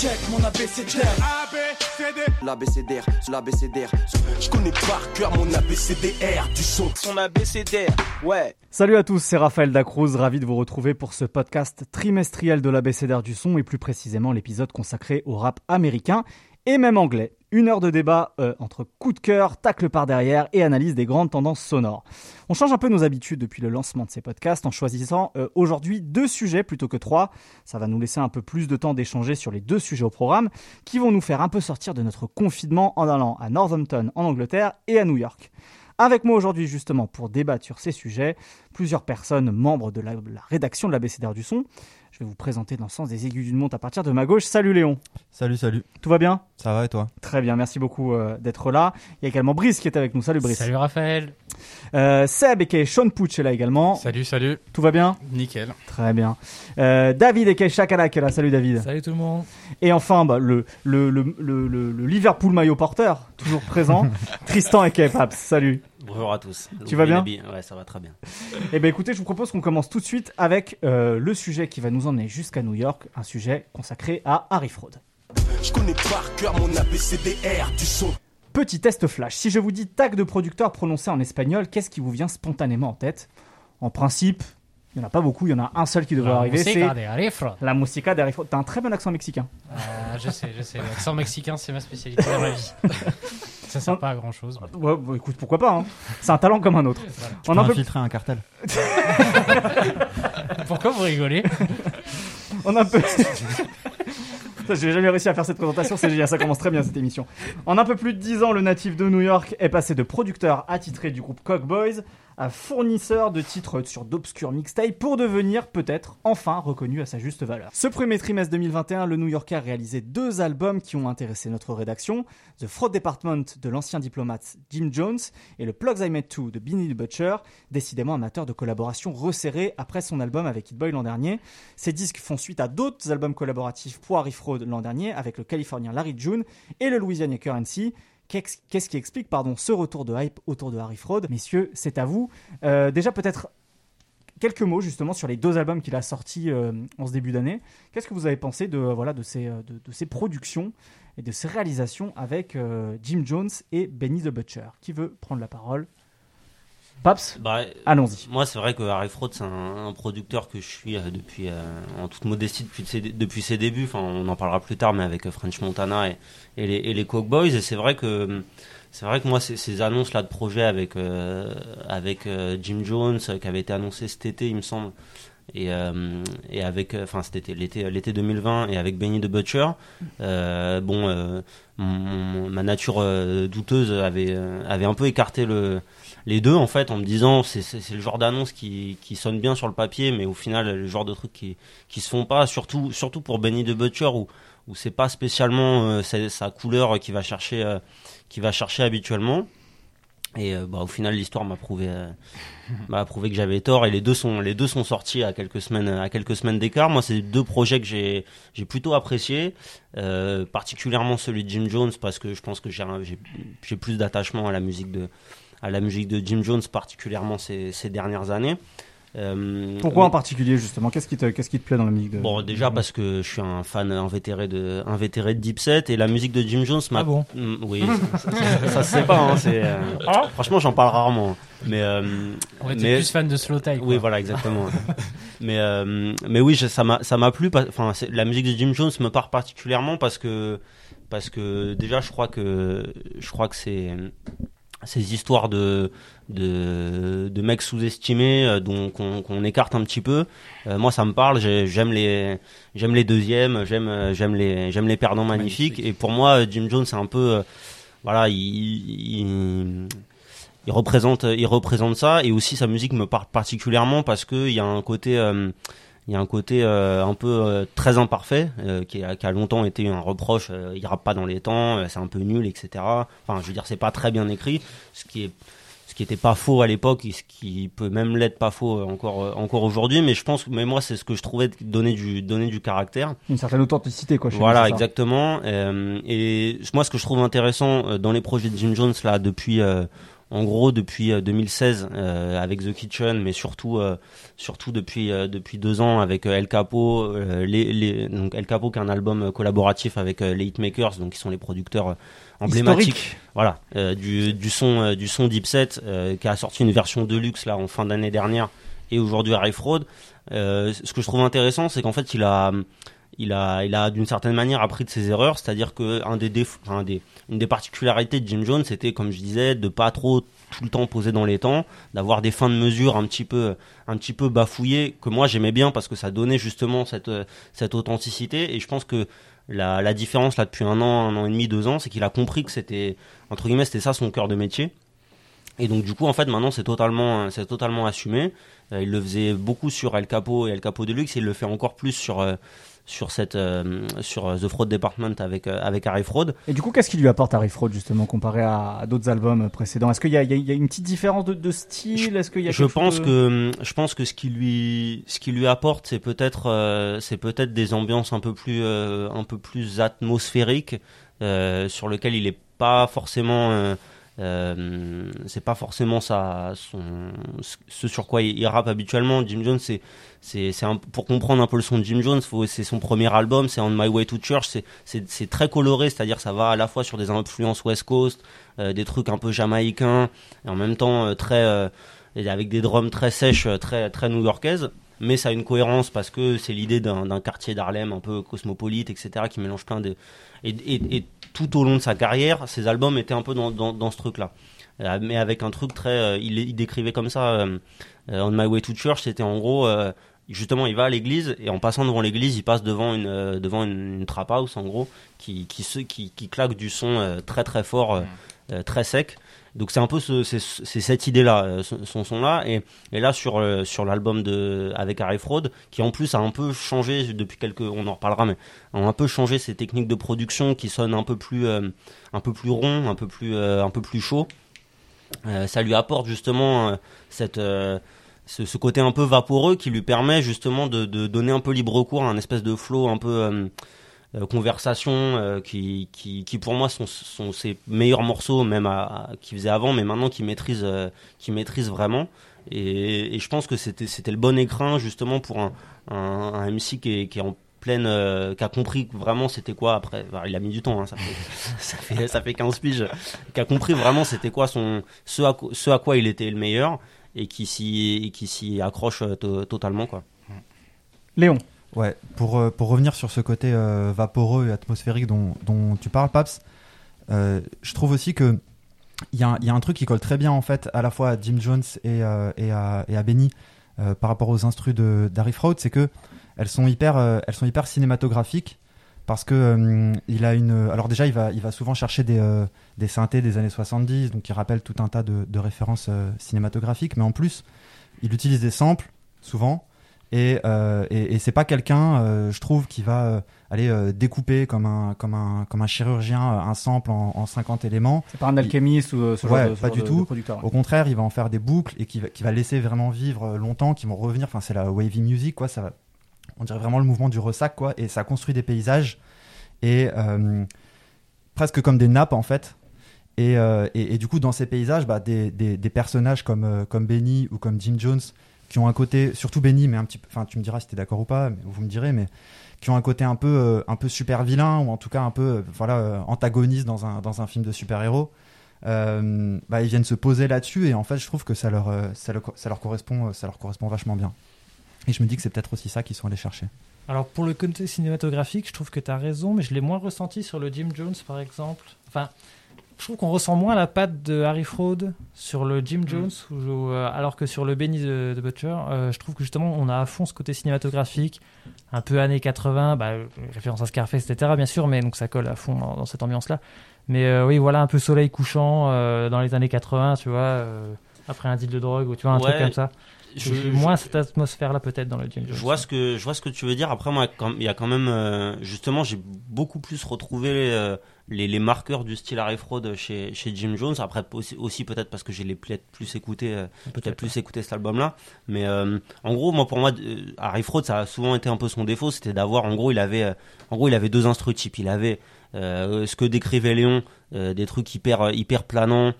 Check mon. L'abécédaire, l'abécédaire. Je connais par cœur mon abécédaire du son. Son abécédaire, ouais. Salut à tous, c'est Raphaël Dacruz, ravi de vous retrouver pour ce podcast trimestriel de l'abécédaire du son et plus précisément l'épisode consacré au rap américain et même anglais. Une heure de débat euh, entre coup de cœur, tacle par derrière et analyse des grandes tendances sonores. On change un peu nos habitudes depuis le lancement de ces podcasts en choisissant euh, aujourd'hui deux sujets plutôt que trois. Ça va nous laisser un peu plus de temps d'échanger sur les deux sujets au programme qui vont nous faire un peu sortir de notre confinement en allant à Northampton en Angleterre et à New York. Avec moi aujourd'hui justement pour débattre sur ces sujets, plusieurs personnes membres de la, rédaction de l'ABCDR du son. Je vais vous présenter dans le sens des aiguilles d'une montre à partir de ma gauche. Salut Léon. Salut, salut. Tout va bien? Ça va et toi? Très bien, merci beaucoup euh, d'être là. Il y a également Brice qui est avec nous. Salut Brice. Salut Raphaël. Euh, Seb et Sean Pouch est là également. Salut, salut. Tout va bien? Nickel. Très bien. Euh, David et Chakala qui est là. Salut David. Salut tout le monde. Et enfin, bah, le, le, le, le, le- le Liverpool maillot porteur, toujours présent. Tristan et Paps. Salut. Bonjour à tous. Tu vas bien Ouais, ça va très bien. Eh ben écoutez, je vous propose qu'on commence tout de suite avec euh, le sujet qui va nous emmener jusqu'à New York, un sujet consacré à Harry Fraud. Je connais par cœur mon abécédaire du son. Petit test flash. Si je vous dis tag de producteur prononcé en espagnol, qu'est-ce qui vous vient spontanément en tête? En principe, il n'y en a pas beaucoup, il y en a un seul qui devrait arriver, c'est de Harry Fraud. la musica de Harry Fraud. T'as un très bon accent mexicain. Euh, je sais, je sais. L'accent mexicain, c'est ma spécialité dans la vie. Ça sert pas à grand chose. Ouais, bah, écoute, pourquoi pas hein. C'est un talent comme un autre. On peux en peut- infiltrer un cartel. Pourquoi vous rigolez On a un peu. J'ai jamais réussi à faire cette présentation, c'est génial, ça commence très bien cette émission. En un peu plus de 10 ans, le natif de New York est passé de producteur attitré du groupe Cock Boys à fournisseur de titres sur d'obscurs mixtapes pour devenir peut-être enfin reconnu à sa juste valeur. Ce premier trimestre 2021, le New Yorker a réalisé deux albums qui ont intéressé notre rédaction, The Fraud Department de l'ancien diplomate Jim Jones et le Plugs I Met 2 de Benny the Butcher, décidément amateur de collaboration resserrée après son album avec Hit Boy l'an dernier. Ces disques font suite à d'autres albums collaboratifs pour Harry Fraud l'an dernier avec le Californien Larry June et le Louisianien Currency. Qu'est-ce qui explique pardon, ce retour de hype autour de Harry Fraud? Messieurs, c'est à vous. Euh, déjà peut-être quelques mots justement sur les deux albums qu'il a sortis euh, en ce début d'année. Qu'est-ce que vous avez pensé de, euh, voilà, de, ces, de, ces productions et de ces réalisations avec Jim Jones et Benny the Butcher? Qui veut prendre la parole? Paps Bah, Allons-y. moi, c'est vrai que Harry Fraud, c'est un, un producteur que je suis euh, depuis, euh, en toute modestie, depuis ses, depuis ses débuts. Enfin, on en parlera plus tard, mais avec euh, French Montana et, et les, et les Coke Boys. Et c'est vrai que, c'est vrai que moi, ces, ces annonces là de projet avec, euh, avec Jim Jones, qui avait été annoncé cet été, il me semble. Et, euh, et avec, euh, enfin, c'était l'été, l'été 2020, et avec Benny the Butcher. Euh, bon, euh, ma nature euh, douteuse avait, euh, avait un peu écarté le, les deux en fait en me disant c'est le genre d'annonce qui, qui sonne bien sur le papier mais au final le genre de trucs qui qui se font pas surtout surtout pour Benny the Butcher où où c'est pas spécialement sa, couleur qui va chercher qui va chercher habituellement et euh, bah, au final l'histoire m'a prouvé euh, m'a prouvé que j'avais tort. Et les deux sont les deux sont sortis à quelques semaines à quelques semaines d'écart. Moi c'est deux projets que j'ai j'ai plutôt apprécié euh, particulièrement celui de Jim Jones parce que je pense que j'ai j'ai plus d'attachement à la musique de à la musique de Jim Jones particulièrement ces, ces dernières années Euh, Pourquoi mais- en particulier justement? Qu'est-ce qui, te, qu'est-ce qui te plaît dans la musique de... Bon, déjà parce que je suis un fan invétéré de, invétéré de Deep Set et la musique de Jim Jones m'a. Ah bon? Mm, Oui, ça, ça- ça se sait pas. Hein, c'est, euh, Franchement, j'en parle rarement. Mais, euh, t'es mais plus fan de Slow quoi. oui, voilà, exactement. mais, euh, mais oui, je- ça m'a, ça m'a plu. Enfin, la musique de Jim Jones me part particulièrement parce que, parce que déjà, je crois que, je crois que c'est ces histoires de de, de mecs sous-estimés euh, dont qu'on écarte un petit peu. Euh, moi, ça me parle. j'ai- J'aime les j'aime les deuxièmes. J'aime euh, j'aime les j'aime les perdants magnifiques. Et pour moi, Jim Jones, c'est un peu euh, voilà, il, il il représente il représente ça et aussi sa musique me parle particulièrement parce que il y a un côté il y a un côté euh, un peu euh, très imparfait euh, qui, a, qui a longtemps été un reproche euh, il rappe pas dans les temps euh, c'est un peu nul etc enfin je veux dire c'est pas très bien écrit ce qui est ce qui était pas faux à l'époque et ce qui peut même l'être pas faux encore encore aujourd'hui mais je pense mais moi c'est ce que je trouvais de donner du donner du caractère Une certaine authenticité, quoi. chez voilà, exactement. Euh, et moi, ce que je trouve intéressant euh, dans les projets de Jim Jones là depuis, euh, en gros depuis 2016 avec The Kitchen, mais surtout surtout depuis depuis deux ans avec El Capo, les, les, donc El Capo qui est un album collaboratif avec les Hitmakers, donc qui sont les producteurs emblématiques, voilà, du, du son du son Deep Set, qui a sorti une version de luxe là en fin d'année dernière et aujourd'hui Harry Fraud. ce que je trouve intéressant, c'est qu'en fait il a il a, il a d'une certaine manière appris de ses erreurs, c'est-à-dire que un des, des particularités de Jim Jones, c'était, comme je disais, de pas trop tout le temps poser dans les temps, d'avoir des fins de mesure un petit peu, un petit peu bafouillées, que moi j'aimais bien parce que ça donnait justement cette, cette authenticité. Et je pense que la, la différence là depuis un an, un an et demi, deux ans, c'est qu'il a compris que c'était, entre guillemets, c'était ça son cœur de métier. Et donc du coup, en fait, maintenant, c'est totalement, c'est totalement assumé. Euh, il le faisait beaucoup sur El Capo et El Capo Deluxe, et il le fait encore plus sur euh, sur cette euh, sur euh, The Fraud Department avec euh, avec Harry Fraud. Et du coup, qu'est-ce qui lui apporte Harry Fraud justement comparé à, d'autres albums précédents? Est-ce qu'il y, y a, une petite différence de, style? Est-ce qu'il y a Je pense que je pense que ce qui lui ce qui lui apporte, c'est peut-être c'est peut-être des ambiances un peu plus un peu plus atmosphériques sur lequel il est pas forcément c'est pas forcément ça, son, ce sur quoi il, rappe habituellement. Jim Jones, c'est, c'est, c'est pour comprendre un peu le son de Jim Jones, c'est son premier album, c'est On My Way to Church, c'est, c'est, très coloré, c'est-à-dire ça va à la fois sur des influences West Coast, euh, des trucs un peu jamaïcains, et en même temps euh, très, avec des drums très sèches, très, très new-yorkaises mais ça a une cohérence parce que c'est l'idée d'un quartier d'Harlem un peu cosmopolite, etc., qui mélange plein de. Et, et, et, tout au long de sa carrière, ses albums étaient un peu dans, dans, dans ce truc-là. Euh, mais avec un truc très. Euh, il, il, décrivait comme ça euh, On My Way to Church, c'était en gros. Justement, il va à l'église et en passant devant l'église, il passe devant une devant une, trap house en gros qui qui, qui, qui claque du son très très fort, mmh. très sec. Donc c'est un peu ce, c'est, cette idée-là, euh, son son-là. Et, et, là sur euh, sur l'album de avec Harry Fraud, qui en plus a un peu changé depuis quelques, on en reparlera, mais a un peu changé ses techniques de production qui sonnent un peu plus euh, un peu plus rond, un peu plus un peu plus chaud. ça lui apporte justement cette ce, ce, côté un peu vaporeux qui lui permet justement de, de, donner un peu libre cours à un espèce de flow un peu euh, conversations euh, qui, qui, qui, pour moi sont, sont ses meilleurs morceaux même à, qu'il faisait avant mais maintenant qu'il maîtrise euh, maîtrise vraiment. Et, je pense que c'était c'était le bon écrin justement pour un, un, un MC qui est, qui est en pleine qui a compris vraiment c'était quoi après. Il a mis du temps hein, ça, fait, ça fait ça fait 15 piges. Qui a compris vraiment c'était quoi son ce à, ce à quoi il était le meilleur et qui s'y qui s'y accroche totalement quoi. Léon. Ouais, pour, euh, pour revenir sur ce côté euh, vaporeux et atmosphérique dont, dont tu parles, Paps, euh, je trouve aussi que il y, a, y, a un truc qui colle très bien en fait à la fois à Jim Jones et, et, à, et à Benny par rapport aux instrus d'Harry Fraud, c'est que elles sont hyper, elles sont hyper cinématographiques parce que il a une. Alors déjà, il va, il va souvent chercher des, des synthés des années 70, donc il rappelle tout un tas de, de références cinématographiques, mais en plus, il utilise des samples souvent et, euh, et, et c'est pas quelqu'un, euh, je trouve, qui va euh, aller euh, découper comme un, comme, un, comme un chirurgien un sample en, en 50 éléments. C'est pas un alchimiste ou ce ouais, genre de, pas du tout. Au contraire, il va en faire des boucles et qui va, qui va laisser vraiment vivre longtemps, qui vont revenir. Enfin, c'est la wavy music, quoi. Ça, on dirait vraiment le mouvement du ressac, quoi. Et ça construit des paysages et presque comme des nappes, en fait. Et, et, et, du coup, dans ces paysages, bah, des, des, personnages comme, comme Benny ou comme Jim Jones qui ont un côté, surtout Benny, mais un petit enfin tu me diras si t'es d'accord ou pas, mais vous me direz, mais qui ont un côté un peu, euh, un peu super vilain ou en tout cas un peu, euh, voilà, euh, antagoniste dans un, dans un film de super héros. bah, ils viennent se poser là-dessus et en fait je trouve que ça leur, ça, ça, leur correspond, ça leur correspond vachement bien. Et je me dis que c'est peut-être aussi ça qu'ils sont allés chercher. Alors pour le côté cinématographique, je trouve que tu as raison, mais je l'ai moins ressenti sur le Jim Jones par exemple. Enfin, je trouve qu'on ressent moins la patte de Harry Fraud sur le Jim mm. Jones, euh, alors que sur le Benny de, Butcher, euh, je trouve que justement on a à fond ce côté cinématographique, un peu années 80, bah, référence à Scarface, etc. bien sûr, mais donc ça colle à fond dans, cette ambiance-là. Mais euh, oui, voilà, un peu soleil couchant dans les années 80, tu vois, après un deal de drogue, ou tu vois, un truc comme ça. Je, moins cette atmosphère-là peut-être dans le Jim Jones. Je vois ce que je vois ce que tu veux dire. Après moi, il y a quand même justement, j'ai beaucoup plus retrouvé les, les, marqueurs du style Harry Fraud chez, chez Jim Jones. Après aussi, aussi peut-être parce que j'ai les peut-être plus écouté, euh, peut-être plus écouté cet album-là. Mais euh, en gros, moi pour moi, euh, Harry Fraud, ça a souvent été un peu son défaut, c'était d'avoir, en gros, il avait, en gros, il avait deux instruments types. Il avait ce que décrivait Léon, des trucs hyper hyper planants.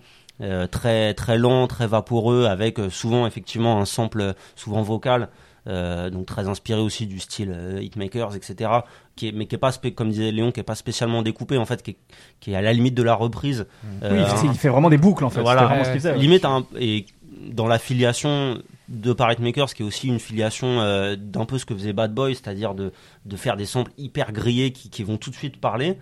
Très très lent, très vaporeux, avec souvent effectivement un sample souvent vocal. donc très inspiré aussi du style Hitmakers, etc. Qui est, mais qui est pas comme disait Léon, qui est pas spécialement découpé en fait, qui est, qui est à la limite de la reprise. oui, il fait vraiment des boucles en fait. Voilà, limite un, et dans l'affiliation de Parrot Makers, qui est aussi une filiation euh, d'un peu ce que faisait Bad Boy, c'est-à-dire de, de faire des samples hyper grillés qui, qui vont tout de suite parler.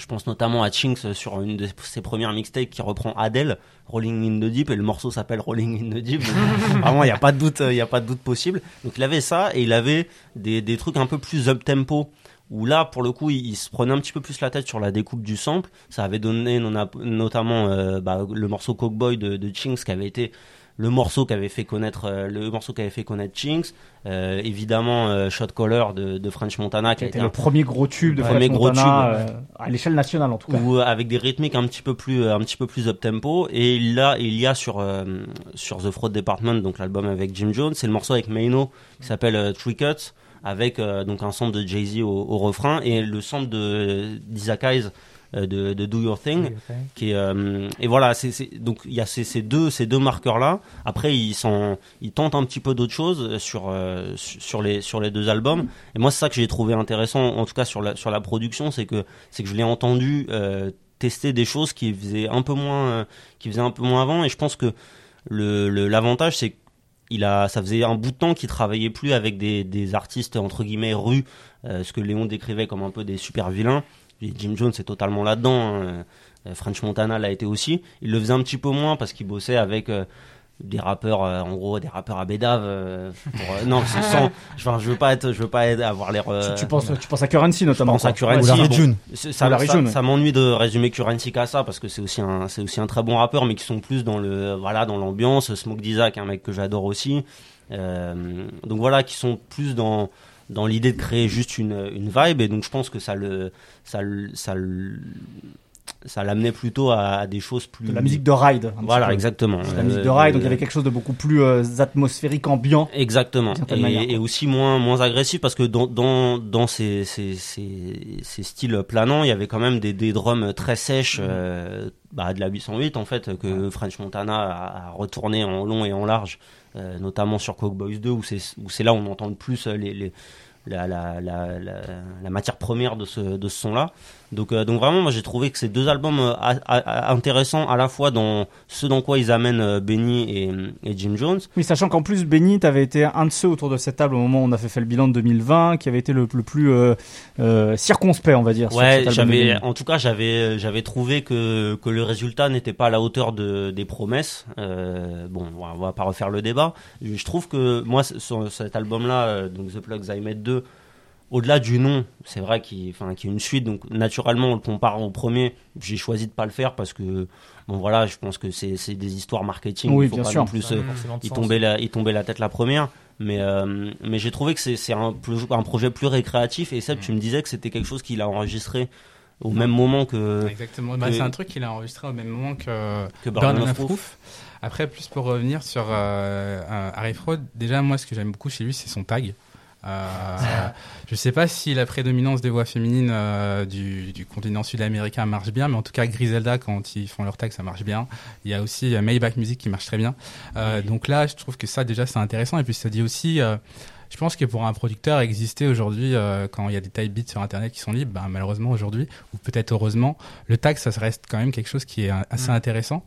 Je pense notamment à Chinks sur une de ses premières mixtapes qui reprend Adele, Rolling in the Deep, et le morceau s'appelle Rolling in the Deep. vraiment, il n'y a pas de doute, il a pas de doute possible. Donc il avait ça et il avait des, des trucs un peu plus up tempo où là, pour le coup, il, se prenait un petit peu plus la tête sur la découpe du sample. Ça avait donné notamment euh, bah, le morceau Cockboy de, de Chinks qui avait été le morceau qui avait fait connaître euh, le morceau qui avait fait connaître Chinks euh, évidemment Shot Caller de, French Montana qui, a été le premier gros tube de French Montana à l'échelle nationale en tout cas. Ou avec des rythmiques un petit peu plus un petit peu plus up tempo et là il y a sur sur The Fraud Department donc l'album avec Jim Jones c'est le morceau avec Maino qui s'appelle Three Cuts avec euh, donc un sample de Jay-Z au, refrain. Et le sample de d'Isaac Hayes euh, de, de, Do Your Thing, qui est, euh, et voilà c'est donc il y a ces, ces, deux ces deux marqueurs là après ils sont ils tentent un petit peu d'autres choses sur sur les sur les deux albums. Et moi c'est ça que j'ai trouvé intéressant en tout cas sur la sur la production c'est que c'est que je l'ai entendu tester des choses qui faisaient un peu moins qui faisaient un peu moins avant. Et je pense que le l'avantage c'est il a, ça faisait un bout de temps qu'il travaillait plus avec des, des artistes entre guillemets rus, euh, ce que Léon décrivait comme un peu des super vilains. Jim Jones est totalement là-dedans. Hein. Euh, French Montana l'a été aussi. Il le faisait un petit peu moins parce qu'il bossait avec euh, des rappeurs euh, en gros des rappeurs à bédave euh, euh, non sans, enfin, je veux pas être je veux pas être, avoir l'air tu, penses tu penses à Currency notamment je pense à Currency bon, ça, ça, ça, ça m'ennuie de résumer Currency qu'à ça parce que c'est aussi un c'est aussi un très bon rappeur mais qui sont plus dans le voilà dans l'ambiance Smoke Dizak un mec que j'adore aussi donc voilà qui sont plus dans dans l'idée de créer juste une, une vibe et donc je pense que ça le ça, ça, ça l'amenait plutôt à, des choses plus. De la musique de ride. Voilà, exactement. la musique de ride, donc il y avait quelque chose de beaucoup plus euh, atmosphérique, ambiant. Exactement. Et, et, aussi moins, moins agressif parce que dans, dans, dans ces, ces, ces, ces, styles planants, il y avait quand même des, des drums très sèches, mm. euh, bah, de la 808 en fait, que French Montana a, retourné en long et en large, euh, notamment sur Coke Boys 2 où c'est là où on entend le plus les, les la, la, la, la, matière première de ce, de ce son-là. Donc, euh, donc vraiment, moi j'ai trouvé que ces deux albums euh, intéressants à la fois dans ce dans quoi ils amènent euh, Benny et, et, Jim Jones. Oui, sachant qu'en plus Benny, t'avais été un de ceux autour de cette table au moment où on a fait, fait le bilan de 2020, qui avait été le, le plus circonspect, on va dire. Ouais, j'avais, en tout cas, j'avais, j'avais trouvé que que le résultat n'était pas à la hauteur de, des promesses. bon, on va pas refaire le débat. Je trouve que moi, cet album-là, donc The Plugs I Made 2 au-delà du nom, c'est vrai qu'il enfin, y a une suite, donc naturellement on le compare au premier. J'ai choisi de pas le faire parce que bon voilà, je pense que c'est des histoires marketing. Oui, il faut bien sûr. plus, euh, il tombait la, il tombait la tête la première. Mais euh, mais j'ai trouvé que c'est un, un projet plus récréatif et Seb, tu me disais que c'était quelque chose qu'il a enregistré au même moment que. Exactement. Bah, c'est un truc qu'il a enregistré au même moment que, que Burn, of Proof. Après, plus pour revenir sur euh, Harry Fraud, déjà moi ce que j'aime beaucoup chez lui, c'est son tag. Euh, je ne sais pas si la prédominance des voix féminines euh, du, du, continent sud-américain marche bien, mais en tout cas Griselda quand ils font leur tag ça marche bien. Il y a aussi euh, Maybach Music qui marche très bien. Euh, donc là, je trouve que ça déjà c'est intéressant et puis ça dit aussi. Je pense que pour un producteur exister aujourd'hui, quand il y a des type beats sur Internet qui sont libres, ben, malheureusement aujourd'hui, ou peut-être heureusement, le tag, ça reste quand même quelque chose qui est assez mm. intéressant.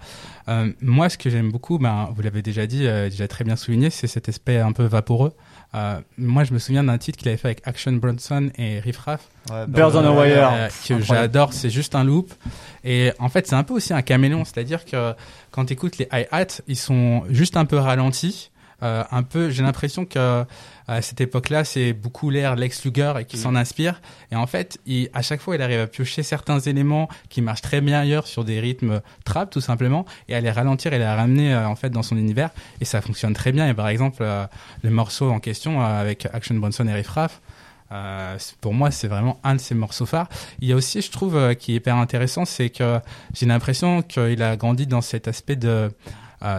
moi, ce que j'aime beaucoup, ben, vous l'avez déjà dit, déjà très bien souligné, c'est cet aspect un peu vaporeux. Euh, moi, je me souviens d'un titre qu'il avait fait avec Action Bronson et Riff Raff. Ouais, Birds on a Wire. Euh, que j'adore, c'est juste un loop. Et en fait, c'est un peu aussi un caméléon, c'est-à-dire que quand tu écoutes les hi-hats, ils sont juste un peu ralentis. Euh, un peu, j'ai l'impression que à cette époque-là, c'est beaucoup l'air Lex Luger et qui mm. s'en inspire. Et en fait, il, à chaque fois, il arrive à piocher certains éléments qui marchent très bien ailleurs sur des rythmes trap, tout simplement, et à les ralentir et les ramener euh, en fait dans son univers. Et ça fonctionne très bien. Et par exemple, euh, le morceau en question euh, avec Action Bronson et Riff Raff, pour moi, c'est vraiment un de ses morceaux phares. Il y a aussi, je trouve, qui est hyper intéressant, c'est que j'ai l'impression qu'il a grandi dans cet aspect de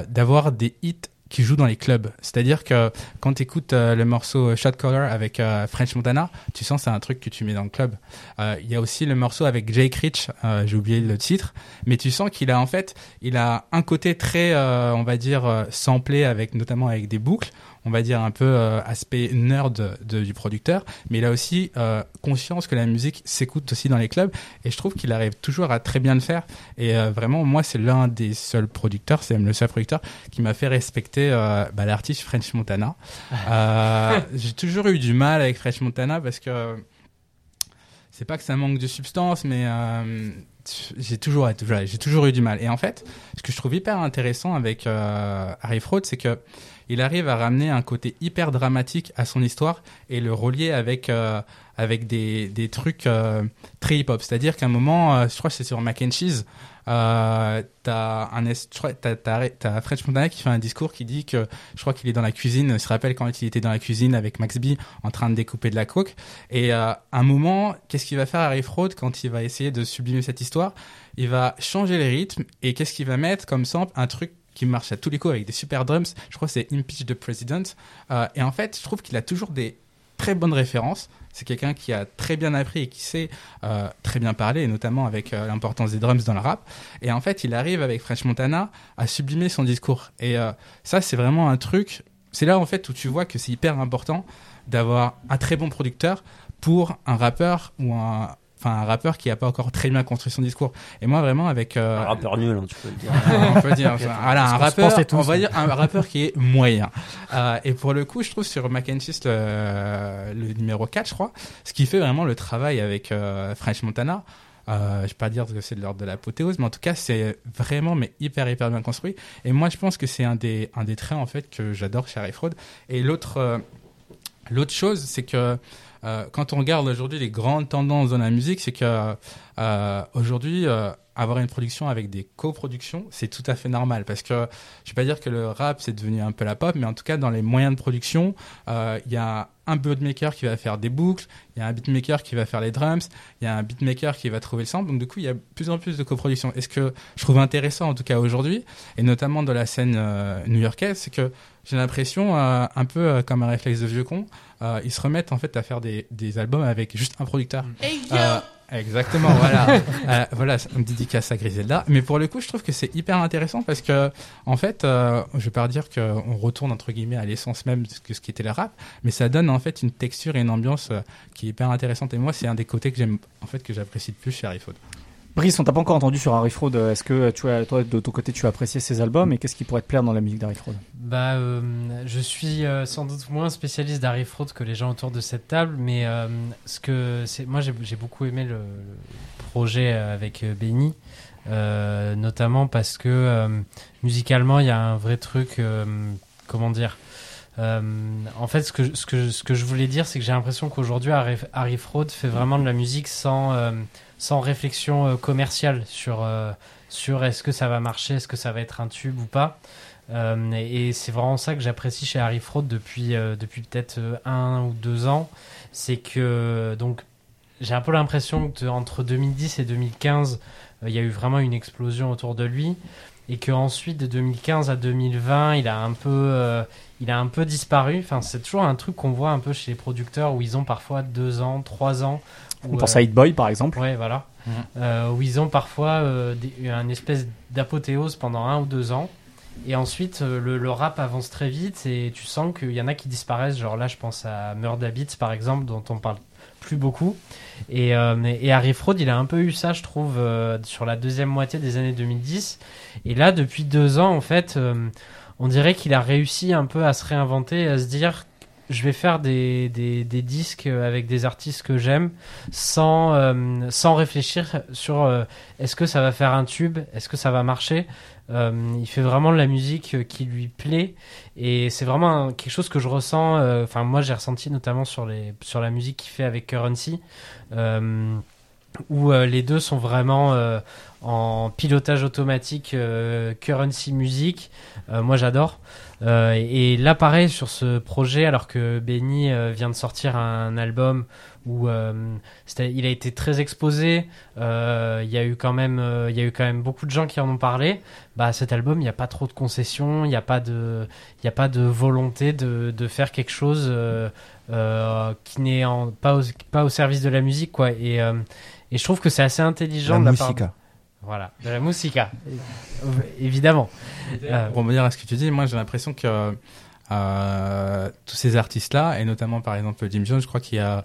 d'avoir des hits qui joue dans les clubs. C'est-à-dire que quand tu écoutes euh, le morceau Shot Caller avec euh, French Montana, tu sens c'est un truc que tu mets dans le club. Euh, il y a aussi le morceau avec Jake Rich, j'ai oublié le titre, mais tu sens qu'il a en fait, il a un côté très, on va dire, samplé avec notamment avec des boucles on va dire un peu euh, aspect nerd du producteur, mais il a aussi euh, conscience que la musique s'écoute aussi dans les clubs et je trouve qu'il arrive toujours à très bien le faire et euh, vraiment moi c'est l'un des seuls producteurs, c'est même le seul producteur qui m'a fait respecter bah, l'artiste French Montana. j'ai toujours eu du mal avec French Montana parce que c'est pas que ça manque de substance, mais j'ai toujours, j'ai toujours eu du mal. Et en fait, ce que je trouve hyper intéressant avec Harry Fraud, c'est que il arrive à ramener un côté hyper dramatique à son histoire et le relier avec euh, avec des, des trucs euh, très hip hop. C'est-à-dire qu'à un moment, euh, je crois que c'est sur Mac Cheese, t'as un t'as qui fait un discours qui dit que je crois qu'il est dans la cuisine. Il se rappelle quand il était dans la cuisine avec Max B en train de découper de la coke. Et à un moment, qu'est-ce qu'il va faire Harry Fraud quand il va essayer de sublimer cette histoire? Il va changer les rythmes et qu'est-ce qu'il va mettre comme sample? Un truc qui marche à tous les coups avec des super drums. Je crois que c'est Impeach the President. Euh, et en fait, je trouve qu'il a toujours des très bonnes références. C'est quelqu'un qui a très bien appris et qui sait euh, très bien parler, et notamment avec euh, l'importance des drums dans le rap. Et en fait, il arrive avec French Montana à sublimer son discours. Et ça, c'est vraiment un truc. C'est là en fait où tu vois que c'est hyper important d'avoir un très bon producteur pour un rappeur ou un, enfin un rappeur qui a pas encore très bien construit son discours. Et moi vraiment avec euh, un rappeur nul, hein, tu peux le dire. on peut dire, voilà, un rappeur, on va dire un rappeur qui est moyen. Euh, et pour le coup, je trouve sur Mackenzie le, le, numéro 4, je crois, ce qui fait vraiment le travail avec euh, French Montana. Euh, je vais pas dire que c'est de l'ordre de l'apothéose, mais en tout cas, c'est vraiment mais hyper hyper bien construit. Et moi, je pense que c'est un des un des traits en fait que j'adore chez Harry Fraud. Et l'autre euh, l'autre chose, c'est que quand on regarde aujourd'hui les grandes tendances dans la musique, c'est que euh, aujourd'hui, euh, avoir une production avec des coproductions, c'est tout à fait normal parce que je vais pas dire que le rap c'est devenu un peu la pop, mais en tout cas dans les moyens de production, il y a un beatmaker qui va faire des boucles, il y a un beatmaker qui va faire les drums, il y a un beatmaker qui va trouver le sample. Donc du coup, il y a de plus en plus de coproduction. Et ce que je trouve intéressant en tout cas aujourd'hui, et notamment dans la scène new-yorkaise, c'est que j'ai l'impression, un peu comme un réflexe de vieux con, euh, ils se remettent en fait à faire des, des albums avec juste un producteur. Euh, exactement, voilà, euh, voilà, on me dédicace à Griselda. Mais pour le coup, je trouve que c'est hyper intéressant parce que, en fait, je vais pas dire qu'on retourne entre guillemets à l'essence même de ce qu'était le rap, mais ça donne en fait une texture et une ambiance qui est hyper intéressante. Et moi, c'est un des côtés que j'aime, en fait, que j'apprécie le plus chez Harry Brice, on t'a pas encore entendu sur Harry Fraud. Est-ce que tu as, toi, de ton côté, tu as apprécié ses albums et qu'est-ce qui pourrait te plaire dans la musique d'Harry Fraud? Bah, euh, je suis euh, sans doute moins spécialiste d'Harry Fraud que les gens autour de cette table, mais euh, ce que c'est, moi, j'ai beaucoup aimé le, projet avec Benny, notamment parce que musicalement, il y a un vrai truc, comment dire. en fait, ce que je voulais dire, c'est que j'ai l'impression qu'aujourd'hui, Harry, Harry Fraud fait vraiment de la musique sans sans réflexion euh, commerciale sur, euh, sur est-ce que ça va marcher, est-ce que ça va être un tube ou pas. Euh, et, c'est vraiment ça que j'apprécie chez Harry Fraud depuis, depuis peut-être un ou deux ans. C'est que donc j'ai un peu l'impression qu'entre 2010 et 2015, il y a eu vraiment une explosion autour de lui. Et qu'ensuite, de 2015 à 2020, il a un peu, il a un peu disparu. Enfin, c'est toujours un truc qu'on voit un peu chez les producteurs où ils ont parfois deux ans, trois ans on pense à Hit Boy par exemple. Ouais, voilà. Mhm. Euh, où ils ont parfois euh, un espèce d'apothéose pendant un ou deux ans. Et ensuite, euh, le, rap avance très vite et tu sens qu'il y en a qui disparaissent. Genre là, je pense à Murda Beats par exemple, dont on parle plus beaucoup. Et, et Harry Fraud, il a un peu eu ça, je trouve, sur la deuxième moitié des années 2010. Et là, depuis deux ans, en fait, on dirait qu'il a réussi un peu à se réinventer, à se dire je vais faire des, des, disques avec des artistes que j'aime sans, euh, sans réfléchir sur euh, est-ce que ça va faire un tube, est-ce que ça va marcher? Euh, il fait vraiment de la musique qui lui plaît et c'est vraiment quelque chose que je ressens. Enfin, moi j'ai ressenti notamment sur, les, sur la musique qu'il fait avec Currency où les deux sont vraiment en pilotage automatique Currency musique. moi j'adore. Et là, pareil, sur ce projet, alors que Benny vient de sortir un album où il a été très exposé, il y a eu quand même, il y a eu quand même beaucoup de gens qui en ont parlé. Bah, cet album, il n'y a pas trop de concessions, il n'y a pas de, il a pas de volonté de, de faire quelque chose qui n'est pas au, pas au service de la musique, quoi. Et, et je trouve que c'est assez intelligent la de la part. Voilà, de la musica, évidemment. Euh, pour revenir à ce que tu dis, moi j'ai l'impression que euh, tous ces artistes-là, et notamment par exemple Jim Jones, je crois qu'il y a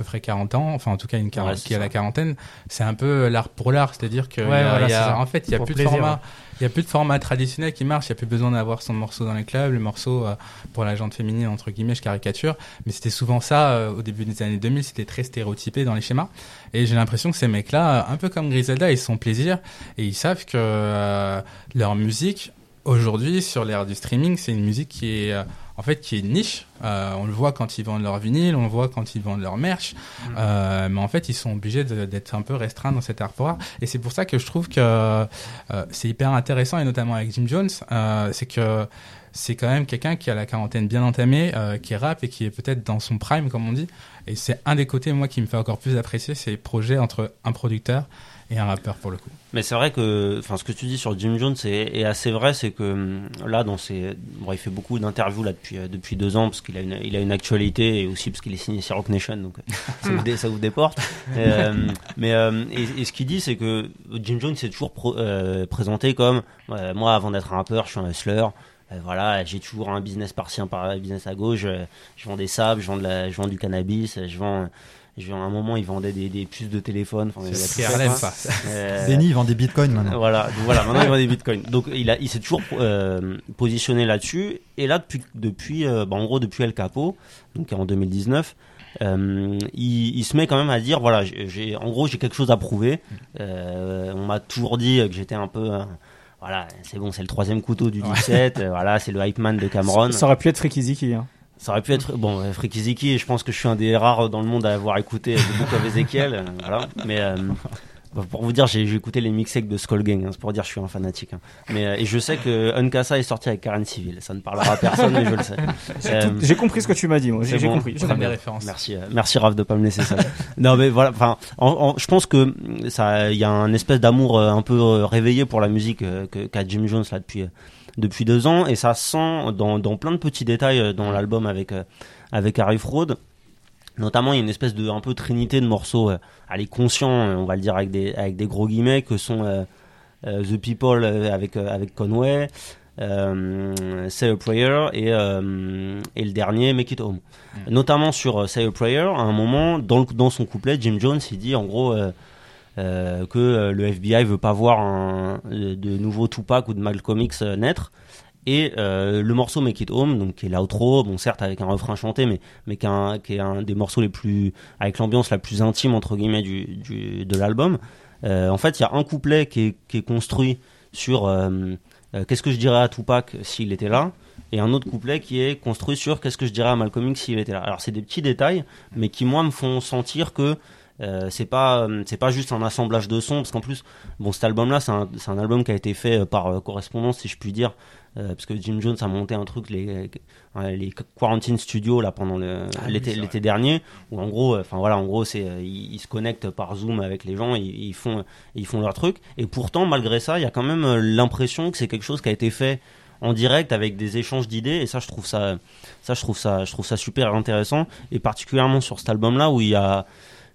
peu près 40 ans, enfin en tout cas une qui a la quarantaine, c'est un peu l'art pour l'art, c'est-à-dire que en fait il y a plus de format. Il n'y a plus de format traditionnel qui marche, il n'y a plus besoin d'avoir son morceau dans les clubs, le morceau euh, pour la jante féminine, entre guillemets, je caricature, mais c'était souvent ça euh, au début des années 2000, c'était très stéréotypé dans les schémas. Et j'ai l'impression que ces mecs-là, un peu comme Griselda, ils sont plaisir et ils savent que euh, leur musique, aujourd'hui, sur l'ère du streaming, c'est une musique qui est en fait, qui est niche. Euh, on le voit quand ils vendent leur vinyle, on le voit quand ils vendent leur merch. Mm. Euh, mais en fait, ils sont obligés d'être un peu restreints dans cet art Et c'est pour ça que je trouve que euh, c'est hyper intéressant, et notamment avec Jim Jones, c'est que c'est quand même quelqu'un qui a la quarantaine bien entamée, qui rappe et qui est peut-être dans son prime, comme on dit. Et c'est un des côtés, moi, qui me fait encore plus apprécier ces projets entre un producteur et un rappeur pour le coup. Mais c'est vrai que, enfin, ce que tu dis sur Jim Jones est, assez vrai, c'est que hum, là, dans ses, bon, il fait beaucoup d'interviews là depuis euh, depuis deux ans parce qu'il a une, il a une actualité et aussi parce qu'il est signé sur Rock Nation, donc euh, ça, vous, ça vous déporte. Euh, mais et, ce qu'il dit, c'est que Jim Jones s'est toujours présenté comme moi, avant d'être un rappeur, je suis un hustler. voilà, j'ai toujours un business par-ci, un business à gauche. je vends des sables, je vends, de la, je vends du cannabis, je vends à un moment, ils vendaient des, des puces de téléphone. Enfin, ça. Euh, Benny, vend des bitcoins maintenant. Voilà, voilà maintenant, il vend des bitcoins. Donc, il, a, il s'est toujours euh, positionné là-dessus. Et là, depuis, depuis euh, bah, en gros, depuis El Capo, donc en 2019, il, il, se met quand même à dire voilà, j'ai, en gros, j'ai quelque chose à prouver. on m'a toujours dit que j'étais un peu. voilà, c'est bon, c'est le troisième couteau du 17. voilà, c'est le hype man de Cameron. Ça, aurait pu être Freaky Ziki. Hein. Ça aurait pu être bon, Friki Ziki. Je pense que je suis un des rares dans le monde à avoir écouté The Book of Ezekiel. Euh, voilà. Mais euh, pour vous dire, j'ai écouté les mixes de Skull Gang. Hein, c'est pour dire, je suis un fanatique. Hein. Mais euh, et je sais que Unkasa est sorti avec Karen Civil. Ça ne parlera à personne, mais je le sais. j'ai compris ce que tu m'as dit. Moi, j'ai compris. J'ai des références. Merci, merci Raph de pas me laisser ça. non, mais voilà. Enfin, je pense que ça, il y a un espèce d'amour un peu réveillé pour la musique qu'a Jim Jones là depuis depuis deux ans et ça sent dans, dans plein de petits détails euh, dans l'album avec euh, avec Harry Fraud notamment il y a une espèce de un peu trinité de morceaux euh, allez conscients on va le dire avec des avec des gros guillemets que sont The People avec avec Conway Say a Prayer et, et le dernier Make It Home. Mm. Notamment sur Say a Prayer, à un moment, dans, dans son couplet, Jim Jones, il dit en gros, euh, que euh, le FBI veut pas voir un, de nouveau Tupac ou de Malcolm X euh, naître. Et le morceau Make It Home, donc qui est l'outro, bon certes avec un refrain chanté, mais mais qui est un, des morceaux les plus avec l'ambiance la plus intime entre guillemets du, de l'album. en fait, il y a un couplet qui est, qui est construit sur qu'est-ce que je dirais à Tupac s'il était là, et un autre couplet qui est construit sur qu'est-ce que je dirais à Malcolm X s'il était là. Alors c'est des petits détails, mais qui moi me font sentir que euh, c'est pas euh, c'est pas juste un assemblage de sons parce qu'en plus bon cet album là c'est un, un, album qui a été fait euh, par correspondance si je puis dire parce que Jim Jones a monté un truc les les quarantine studios là pendant ah l'été l'été dernier où en gros enfin voilà en gros c'est ils, se connectent par Zoom avec les gens ils, ils font ils font leur truc. Et pourtant malgré ça il y a quand même l'impression que c'est quelque chose qui a été fait en direct avec des échanges d'idées et ça je trouve ça ça je trouve ça je trouve ça super intéressant et particulièrement sur cet album là où il y a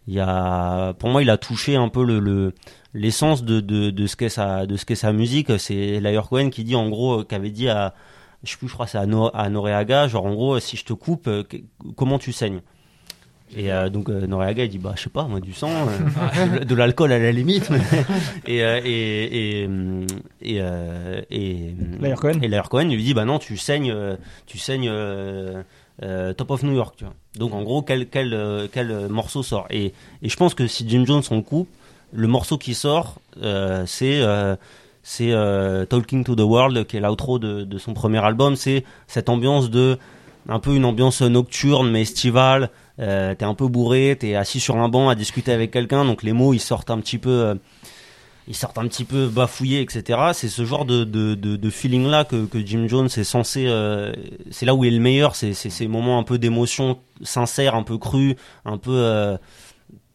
il y a, pour moi, il a touché un peu le, l'essence de, de, de ce qu'est sa, de ce qu'est sa musique. C'est Layer Cohen qui dit, en gros, qui avait dit à, je sais plus, je crois, c'est à, no, à Noreaga, genre, en gros, si je te coupe, euh, comment tu saignes? Et euh, donc euh, Noreaga il dit bah je sais pas moi du sang de, l'alcool à la limite et et et et et, Layer Cohen et Cohen lui dit bah non tu saignes tu saignes euh, Top of New York, tu vois. Donc en gros, quel, quel, euh, quel morceau sort et, et je pense que si Jim Jones on coupe, le morceau qui sort, euh, c'est c'est Talking to the World, qui est l'outro de, de son premier album. C'est cette ambiance de un peu une ambiance nocturne mais estivale. t'es un peu bourré, t'es assis sur un banc à discuter avec quelqu'un, donc les mots ils sortent un petit peu ils sortent un petit peu bafouillés, etc. C'est ce genre de, de, de, feeling là que, que Jim Jones est censé, euh, c'est là où il est le meilleur, c'est ces moments un peu d'émotion sincère, un peu cru, un peu euh,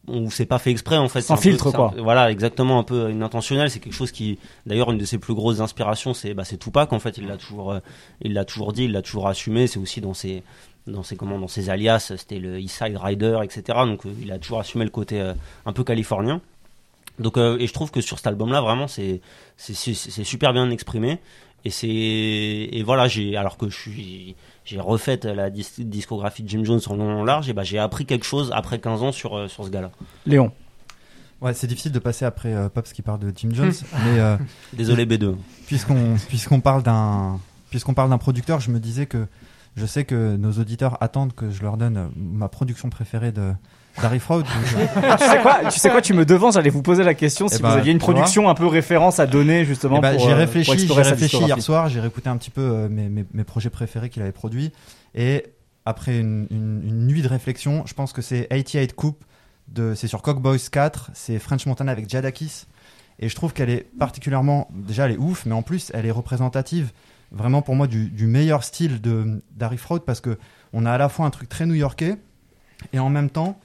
où c'est pas fait exprès en fait. Sans filtre quoi. voilà, exactement, un peu inintentionnel. C'est quelque chose qui, d'ailleurs, une de ses plus grosses inspirations, c'est bah, c'est Tupac en fait. Il l'a toujours, euh, il l'a toujours dit, il l'a toujours assumé. C'est aussi dans ses dans ses comment dans ses alias, c'était le East Side Rider, etc. Donc euh, il a toujours assumé le côté euh, un peu californien. Donc et je trouve que sur cet album-là, vraiment, c'est c'est super bien exprimé. Et c'est et voilà, j'ai alors que je suis j'ai refait la discographie de Jim Jones en long en large, et bah, j'ai appris quelque chose après 15 ans sur, euh, sur ce gars-là. Léon. Ouais, c'est difficile de passer après euh, Pops qui parle de Jim Jones, mais euh, désolé B2. Puisqu'on puisqu'on parle d'un puisqu'on parle d'un producteur, je me disais que je sais que nos auditeurs attendent que je leur donne ma production préférée de Darry Fraud. tu sais quoi Tu sais quoi Tu me devances. J'allais vous poser la question si eh vous ben, aviez une production un peu référence à donner justement. Eh ben, j'ai réfléchi. J'ai réfléchi hier soir. J'ai réécouté un petit peu euh, mes, mes, mes, projets préférés qu'il avait produits et après une, une, une, nuit de réflexion, je pense que c'est 88 Coupe c'est sur Cockboys 4, c'est French Montana avec Jadakis et je trouve qu'elle est particulièrement déjà elle est ouf mais en plus elle est représentative vraiment pour moi du, du meilleur style de Darry Fraud parce que on a à la fois un truc très new-yorkais et en même temps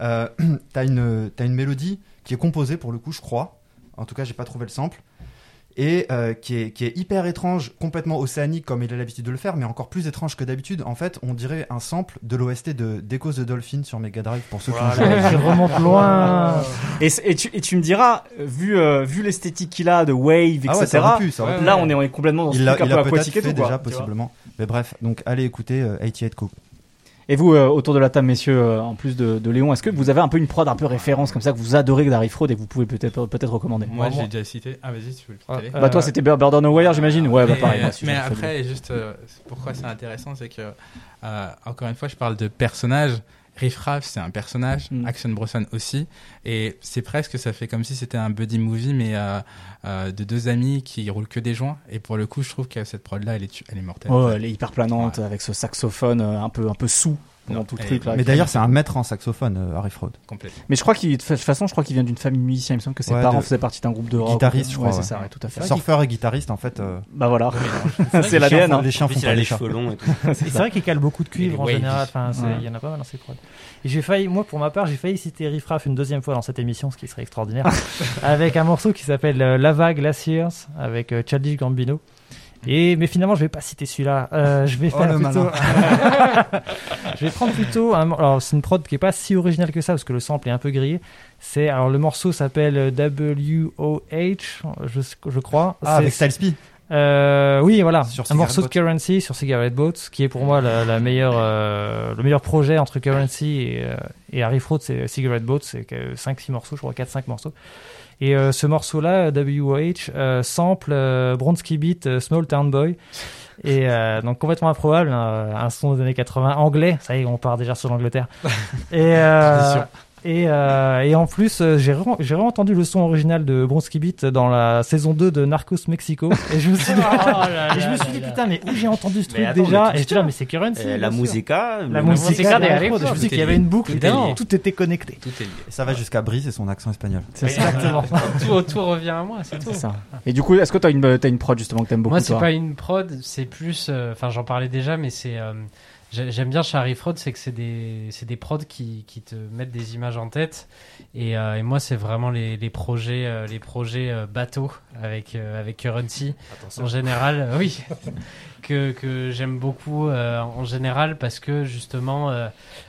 euh, t'as une, as une mélodie qui est composée pour le coup, je crois. En tout cas, j'ai pas trouvé le sample. Et euh, qui, est, qui est hyper étrange, complètement océanique comme il a l'habitude de le faire, mais encore plus étrange que d'habitude. En fait, on dirait un sample de l'OST de d'Echoes the Dolphin sur Mega Drive pour ceux qui ont Je remonte loin. Et, et, tu, et, tu, me diras, vu, euh, vu l'esthétique qu'il a de wave, etc. Ah là, on est, on est complètement dans ce il truc a, un peu aquatique et tout. déjà, possiblement. Mais bref, donc allez écouter 88 Coupe. Et vous, euh, autour de la table, messieurs, euh, en plus de, Léon, est-ce que vous avez un peu une prod un peu référence comme ça que vous adorez Darry Fraud et que vous pouvez peut-être peut-être recommander Moi, j'ai déjà cité. Ah, vas-y, tu veux le ah, Bah, toi, c'était Bird on Wire, j'imagine Ouais, bah, pareil. mais après, juste pourquoi c'est intéressant, c'est que, euh, encore une fois, je parle de personnages. Riff Raff, c'est un personnage, mm. Action Bronson aussi, et c'est presque, ça fait comme si c'était un buddy movie, mais euh, euh, de deux amis qui roulent que des joints. Et pour le coup, je trouve que cette prod là, elle est, elle est mortelle. Oh, elle est hyper planante avec ce saxophone un peu un peu sous tout le truc. mais d'ailleurs, c'est un maître en saxophone, euh, Harry Fraud. Complètement. Mais je crois qu'il, de toute façon, je crois qu'il vient d'une famille musicienne. Il me semble que ses parents faisaient partie d'un groupe de rock. Guitariste, je crois. c'est ça, tout à fait. Surfeur et guitariste, en fait. Euh, bah voilà. c'est l'ADN. Hein. Les chiens font pas les cheveux longs et tout. c'est vrai qu'il cale beaucoup de cuivre en général. Enfin, il y en a pas mal dans ses prods. Et j'ai failli, moi, pour ma part, j'ai failli citer Riff Raff une deuxième fois dans cette émission, ce qui serait extraordinaire, avec un morceau qui s'appelle euh, Lava Glaciers avec Childish Gambino. Et mais finalement, je vais pas citer celui-là. Euh, je vais oh, faire plutôt. je vais prendre plutôt. Un... Alors, c'est une prod qui est pas si originale que ça parce que le sample est un peu grillé. C'est alors le morceau s'appelle WOH, je, je crois. Ah, avec Styles euh, oui, voilà. un morceau de Currency sur Cigarette Boats, qui est pour moi la, meilleure, euh, le meilleur projet entre Currency et, euh, et Harry Fraud, c'est Cigarette Boats, c'est 5-6 morceaux, je crois 4-5 morceaux. Et euh, ce morceau-là, WOH, euh, sample euh, Bronski Beat Small Town Boy. Et donc complètement improbable, hein, un son des années 80 anglais, ça y est, on part déjà sur l'Angleterre. et, et, euh, et, en plus, euh, j'ai j'ai entendu le son original de Bronski Beat dans la saison 2 de Narcos Mexico. Et je me suis dit, oh je me suis dit putain, mais où j'ai entendu ce truc déjà Et j'étais là, mais c'est Currency. la musica. La musica des Je me suis dit qu'il y avait une boucle, tout, tout était connecté. Tout est lié. Et ça va jusqu'à Brice et son accent espagnol. C'est exactement. tout, tout revient à moi, c'est tout. Ça. Et du coup, est-ce que tu as une, as une prod justement que t'aimes beaucoup Moi, c'est pas une prod, c'est plus. Euh, enfin, j'en parlais déjà, mais c'est. J'aime bien Harry Fraud, c'est que c'est des, des prods qui, qui, te mettent des images en tête. Et, euh, et moi, c'est vraiment les, les, projets, euh, les projets euh, bateaux avec, avec Currency. En général, oui. que, que j'aime beaucoup euh, en général parce que justement euh,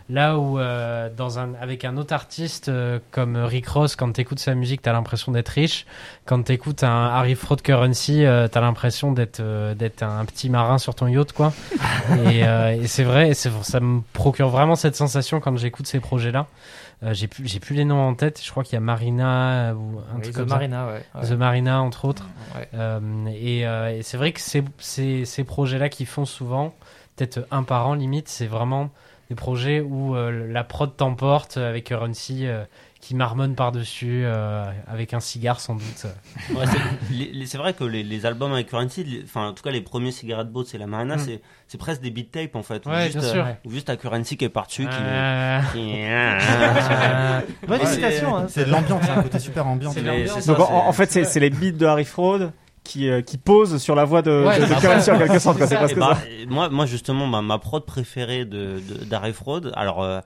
là où euh, dans un avec un autre artiste comme Rick Ross quand t'écoutes sa musique t'as l'impression d'être riche. Quand t'écoutes un Harry Fraud Currency t'as l'impression d'être d'être un petit marin sur ton yacht quoi. Et, et c'est vrai ça me procure vraiment cette sensation quand j'écoute ces projets là euh, j'ai plus, j'ai plus les noms en tête. Je crois qu'il y a Marina ou un truc The Marina, Ouais, The Marina entre autres. Euh, et, euh, et c'est vrai que ces, ces, ces projets-là qui font souvent, peut-être un par an limite, c'est vraiment des projets où la prod t'emporte avec Runcy qui marmonne par-dessus avec un cigare sans doute. c'est vrai que les, albums avec Currency, enfin en tout cas les premiers Cigarette Boat c'est la Marina, mm. c'est presque des beat tapes en fait. Ouais, juste, bien sûr. juste à Currency qui est par-dessus. Qui... Bonne hein. C'est de l'ambiance, c'est un côté super ambiant. Donc en, fait c'est les beats de Harry Fraud qui, euh, qui pose sur la voie de, de, Currency en quelque sorte. C'est presque bah, ça. Moi, moi justement, ma, ma prod préférée de, d'Harry Fraud, alors euh,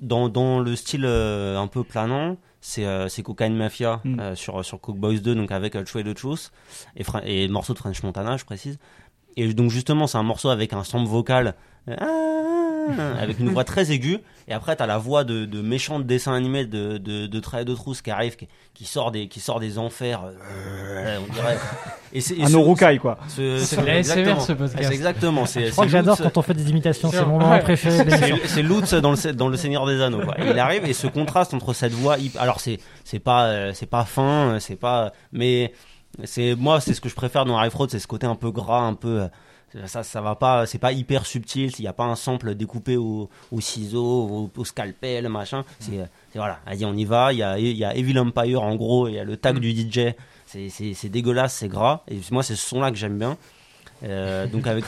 dans, dans le style euh, un peu planant, c'est euh, Cocaine Mafia mm. euh, sur, sur Cook Boys 2, donc avec True the Truth, et, et morceau de French Montana, je précise. Et donc justement, c'est un morceau avec un sample vocal. Avec une voix très aiguë. Et après, t'as la voix de, de méchant de dessin animé de, de, de Trait de Trousse qui arrive, qui, sort des, qui sort des enfers. Euh, on dirait. Et c'est, un Orokai, quoi. C'est l'ASMR, ce podcast. C'est exactement. Je crois que j'adore quand on fait des imitations. C'est mon moment préféré. C'est Lutz dans le, dans le Seigneur des Anneaux, quoi. il arrive et ce contraste entre cette voix, alors c'est, c'est pas, euh, c'est pas fin, c'est pas, mais c'est, moi, c'est ce que je préfère dans Harry Fraud, c'est ce côté un peu gras, un peu, euh, ça ça va pas c'est pas hyper subtil il n'y a pas un sample découpé au, au ciseau au, scalpel machin. C'est voilà allez on y va il y a il y a Evil Empire en gros il y a le tag mm. du DJ c'est dégueulasse c'est gras. Et moi c'est ce son là que j'aime bien. Euh, donc avec,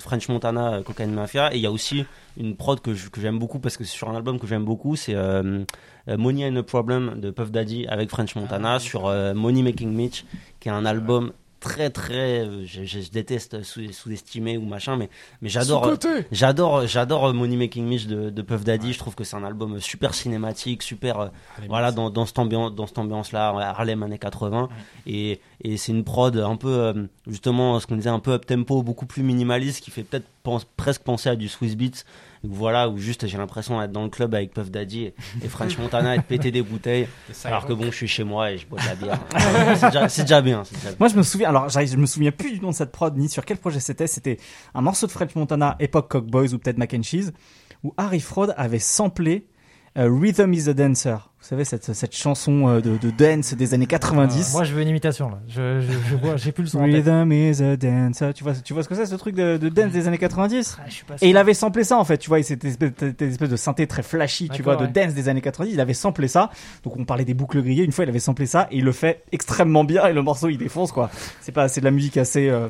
French Montana euh, Cocaine Mafia. Et il y a aussi une prod que j'aime beaucoup parce que c'est sur un album que j'aime beaucoup. C'est euh, Money and a Problem de Puff Daddy avec French Montana ah, sur Money Making Mitch qui est un album très très je, je, déteste sous-estimer ou machin mais mais j'adore j'adore j'adore Money Making Mitch de, de Puff Daddy. Je trouve que c'est un album super cinématique super euh, voilà dans, dans cette ambiance dans cette ambiance là Harlem années 80 et et c'est une prod un peu euh, justement ce qu'on disait un peu up tempo beaucoup plus minimaliste qui fait peut-être presque penser à du Swiss Beats voilà où juste j'ai l'impression d'être dans le club avec Puff Daddy et, French Montana et de péter des bouteilles alors que bon je suis chez moi et je bois de la bière. C'est déjà, bien, moi je me souviens alors je me souviens plus du nom de cette prod ni sur quel projet c'était c'était un morceau de French Montana époque Cock Boys ou peut-être Mac and Cheese où Harry Fraud avait samplé Rhythm is a Dancer. Vous savez, cette, cette chanson euh, de, de dance des années 90. Ah, moi, je veux une imitation, là. Je, je, je vois, j'ai plus le son. Rhythm is a dancer. Tu vois, tu vois ce que c'est, ce truc de, de dance des années 90? Ah, et il avait samplé ça, en fait. Tu vois, c'était une espèce de synthé très flashy, tu vois, de dance des années 90. Il avait samplé ça. Donc, on parlait des boucles grillées. Une fois, il avait samplé ça et il le fait extrêmement bien et le morceau, il défonce, quoi. C'est pas, c'est de la musique assez, euh,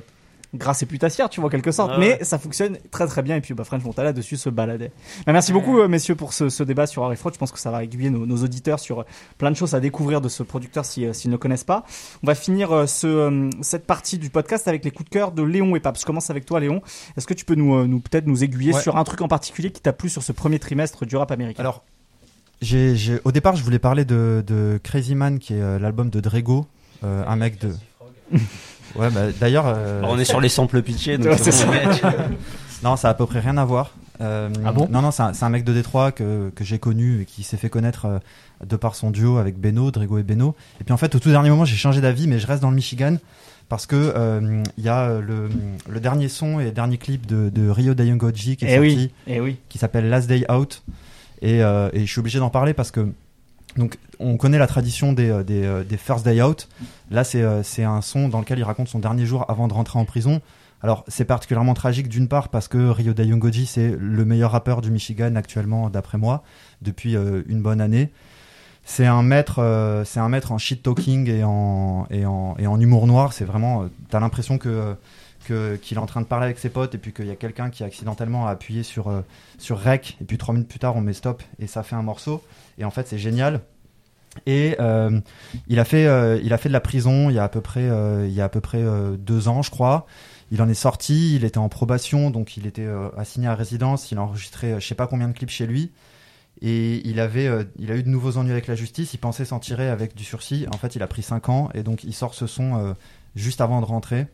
grâce et putassière, tu vois, quelque sorte. mais ça fonctionne très très bien. Et puis, bah, French Montana dessus se baladait. Bah, merci beaucoup, euh, messieurs, pour ce, ce, débat sur Harry Fraud. Je pense que ça va aiguiller nos, nos, auditeurs sur euh, plein de choses à découvrir de ce producteur euh, s'ils ne connaissent pas. On va finir ce, cette partie du podcast avec les coups de cœur de Léon et Pape. Je commence avec toi, Léon. Est-ce que tu peux nous, nous peut-être nous aiguiller sur un truc en particulier qui t'a plu sur ce premier trimestre du rap américain? Alors, j'ai, au départ, je voulais parler de, de Crazy Man, qui est l'album de Drego, un mec de. Ouais, bah, d'ailleurs. Euh, on est sur les samples pitchés, donc non, ça a à peu près rien à voir. Euh, ah bon? Non, non, c'est un, mec de Détroit que, que j'ai connu et qui s'est fait connaître euh, de par son duo avec Beno, Drego et Beno. Et puis en fait, au tout dernier moment, j'ai changé d'avis, mais je reste dans le Michigan parce que il y a le, le, dernier son et le dernier clip de, de Rio Dayangoji qui est eh sorti, oui, eh oui. qui s'appelle Last Day Out. Et, et je suis obligé d'en parler parce que donc, on connaît la tradition des, euh, euh, des First Day Out. Là, euh, c'est un son dans lequel il raconte son dernier jour avant de rentrer en prison. Alors, c'est particulièrement tragique d'une part parce que Ryo Dayongoji, c'est le meilleur rappeur du Michigan actuellement, d'après moi, depuis une bonne année. C'est un maître, c'est un maître en shit talking et en, et en, et en humour noir. C'est vraiment, t'as l'impression que qu'il est en train de parler avec ses potes et puis qu'il y a quelqu'un qui accidentellement a appuyé sur, sur rec et puis trois minutes plus tard on met stop et ça fait un morceau. Et en fait, c'est génial. Et euh, il a fait, euh, il a fait de la prison il y a à peu près, euh, il y a à peu près deux ans, je crois. Il en est sorti, il était en probation, donc il était assigné à résidence. Il a enregistré, je sais pas combien de clips chez lui. Et il avait, il a eu de nouveaux ennuis avec la justice. Il pensait s'en tirer avec du sursis. En fait, il a pris cinq ans et donc il sort ce son juste avant de rentrer.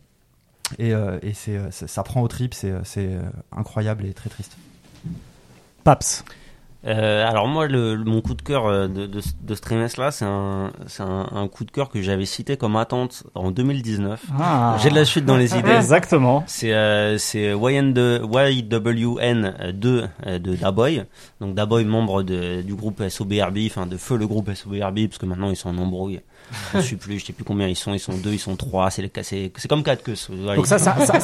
Et, et c'est, ça prend au trip, c'est, c'est incroyable et très triste. Paps. euh, alors moi, le, mon coup de cœur euh, de, de, de ce trimestre-là, c'est un, c'est un, un, coup de cœur que j'avais cité comme attente en 2019. Ah. J'ai de la suite dans les idées. Exactement. C'est euh, YWN 2 euh, de Daboy. Donc Daboy, membre de, du groupe SOBRB, enfin de feu le groupe SOBRB, parce que maintenant ils sont en je sais plus, je sais plus combien ils sont, ils sont deux, ils sont trois, c'est comme 4 queues. Donc ça, ça, ça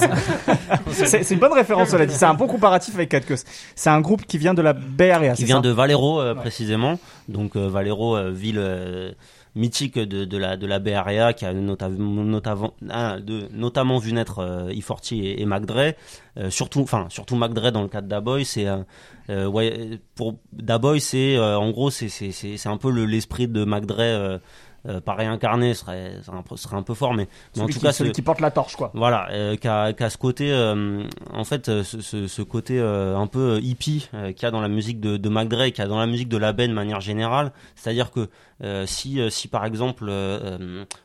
c'est une bonne référence cela dit. C'est un bon comparatif avec 4 queues. C'est un groupe qui vient de la BRA. Qui vient de Valero euh, précisément. Donc euh, Valero, euh, ville mythique de, de, la de la qui a notamment notamment de, notamment vu naître euh, E40 et, et surtout enfin surtout dans le cas de Daboy c'est ouais, pour Daboy c'est en gros c'est un peu l'esprit de McDre euh, pas réincarné serait, serait un peu fort, mais, en tout cas celui qui porte la torche, quoi. Voilà, euh, qui a, ce côté, euh, en fait, euh, ce, ce, côté un peu hippie qu'il y a dans la musique de, de qu'il y a dans la musique de la Ben de manière générale. C'est-à-dire que si, si par exemple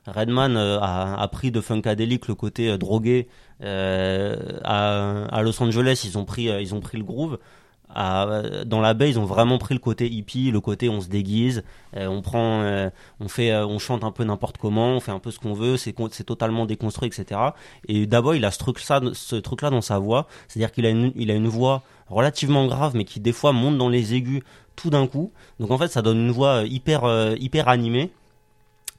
Redman a, a, pris de Funkadelic le côté drogué à, à Los Angeles, ils ont pris, ils ont pris le groove dans la baie, ils ont vraiment pris le côté hippie, le côté on se déguise, euh, on prend, euh, on fait, euh, on chante un peu n'importe comment, on fait un peu ce qu'on veut, c'est c'est totalement déconstruit, etc. Et d'abord, il a ce truc ça, ce truc là dans sa voix, c'est-à-dire qu'il a une, il a une voix relativement grave, mais qui des fois monte dans les aigus tout d'un coup. Donc en fait, ça donne une voix hyper, hyper animée.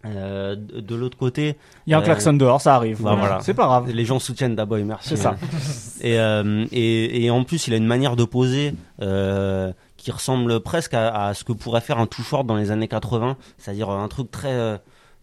Euh, de l'autre côté, il y a un klaxon dehors, ça arrive. Bah, voilà. C'est pas grave. Les gens soutiennent Daboy, merci. C'est ça. et, euh, et, et, en plus, il a une manière de poser euh, qui ressemble presque à, à, ce que pourrait faire un Too Short dans les années 80, c'est-à-dire un truc très, euh,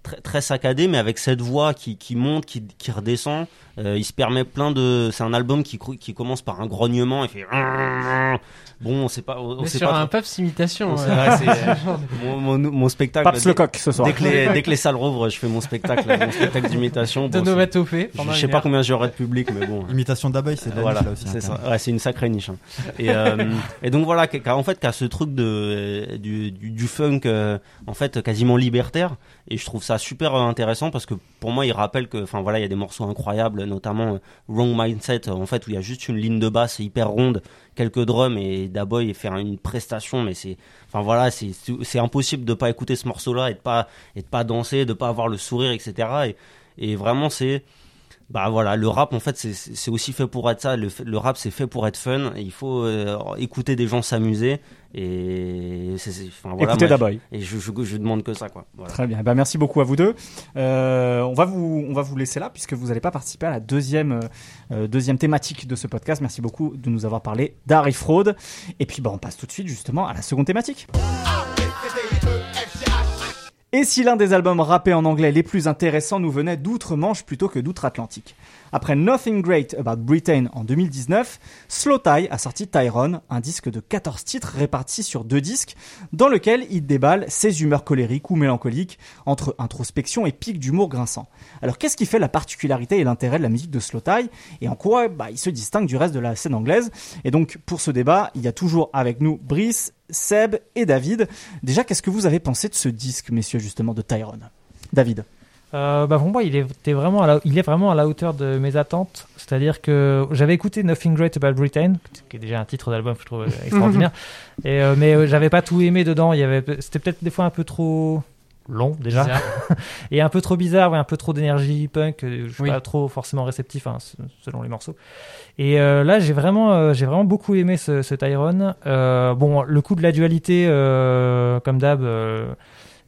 très, très saccadé, mais avec cette voix qui, qui monte, qui, qui redescend. Euh, il se permet plein de. C'est un album qui, qui commence par un grognement et fait. Bon, on sait pas. On sait sur pas un Paps imitation. mon, mon, mon, spectacle. Paps le coq ce soir. Dès que, les, dès que les salles rouvrent, je fais mon spectacle, mon spectacle d'imitation. De novatopée. Je, je sais pas combien j'aurai de public, mais bon. Imitation d'abeille, c'est voilà, là aussi. C'est ça. Ouais, c'est une sacrée niche. Hein. Et, euh, et donc voilà, en fait, qu'à ce truc de du, du, du funk, euh, en fait, quasiment libertaire. Et je trouve ça super intéressant parce que pour moi, il rappelle que, enfin voilà, il y a des morceaux incroyables, notamment euh, Wrong Mindset, en fait, où il y a juste une ligne de basse hyper ronde quelques drums et Daboy faire une prestation mais c'est enfin voilà c'est impossible de pas écouter ce morceau là et de pas et de pas danser de pas avoir le sourire etc et, vraiment c'est bah voilà, le rap en fait c'est aussi fait pour être ça. Le, le rap c'est fait pour être fun. il faut euh, écouter des gens s'amuser et c'est enfin, voilà, écouter Daboy. Et je, je, je, demande que ça quoi. Voilà. Très bien. Bah merci beaucoup à vous deux. Euh, on va vous on va vous laisser là puisque vous n'allez pas participer à la deuxième euh, deuxième thématique de ce podcast. Merci beaucoup de nous avoir parlé d'Harry Fraud. Et puis bah on passe tout de suite justement à la seconde thématique. Et si l'un des albums rappés en anglais les plus intéressants nous venait d'outre-Manche plutôt que d'outre-Atlantique? Après Nothing Great About Britain en 2019, Slow Tie a sorti Tyrone, un disque de 14 titres répartis sur deux disques, dans lequel il déballe ses humeurs colériques ou mélancoliques, entre introspection et pic d'humour grinçant. Alors qu'est-ce qui fait la particularité et l'intérêt de la musique de Slow Tie, et en quoi bah, il se distingue du reste de la scène anglaise? Et donc pour ce débat, il y a toujours avec nous Brice Seb et David. Déjà, qu'est-ce que vous avez pensé de ce disque, messieurs, justement, de Tyrone? David euh, bah pour moi, il est, vraiment à la, il est vraiment à la hauteur de mes attentes. C'est-à-dire que j'avais écouté Nothing Great About Britain, qui est déjà un titre d'album que je trouve extraordinaire, et, euh, mais euh, j'avais pas tout aimé dedans. Il y avait, c'était peut-être des fois un peu trop long déjà. Et un peu trop bizarre ouais, un peu trop d'énergie punk je suis pas trop forcément réceptif hein, selon les morceaux. Et euh, là j'ai vraiment euh, j'ai vraiment beaucoup aimé ce, ce Tyrone. Euh, bon le coup de la dualité euh, comme d'hab euh,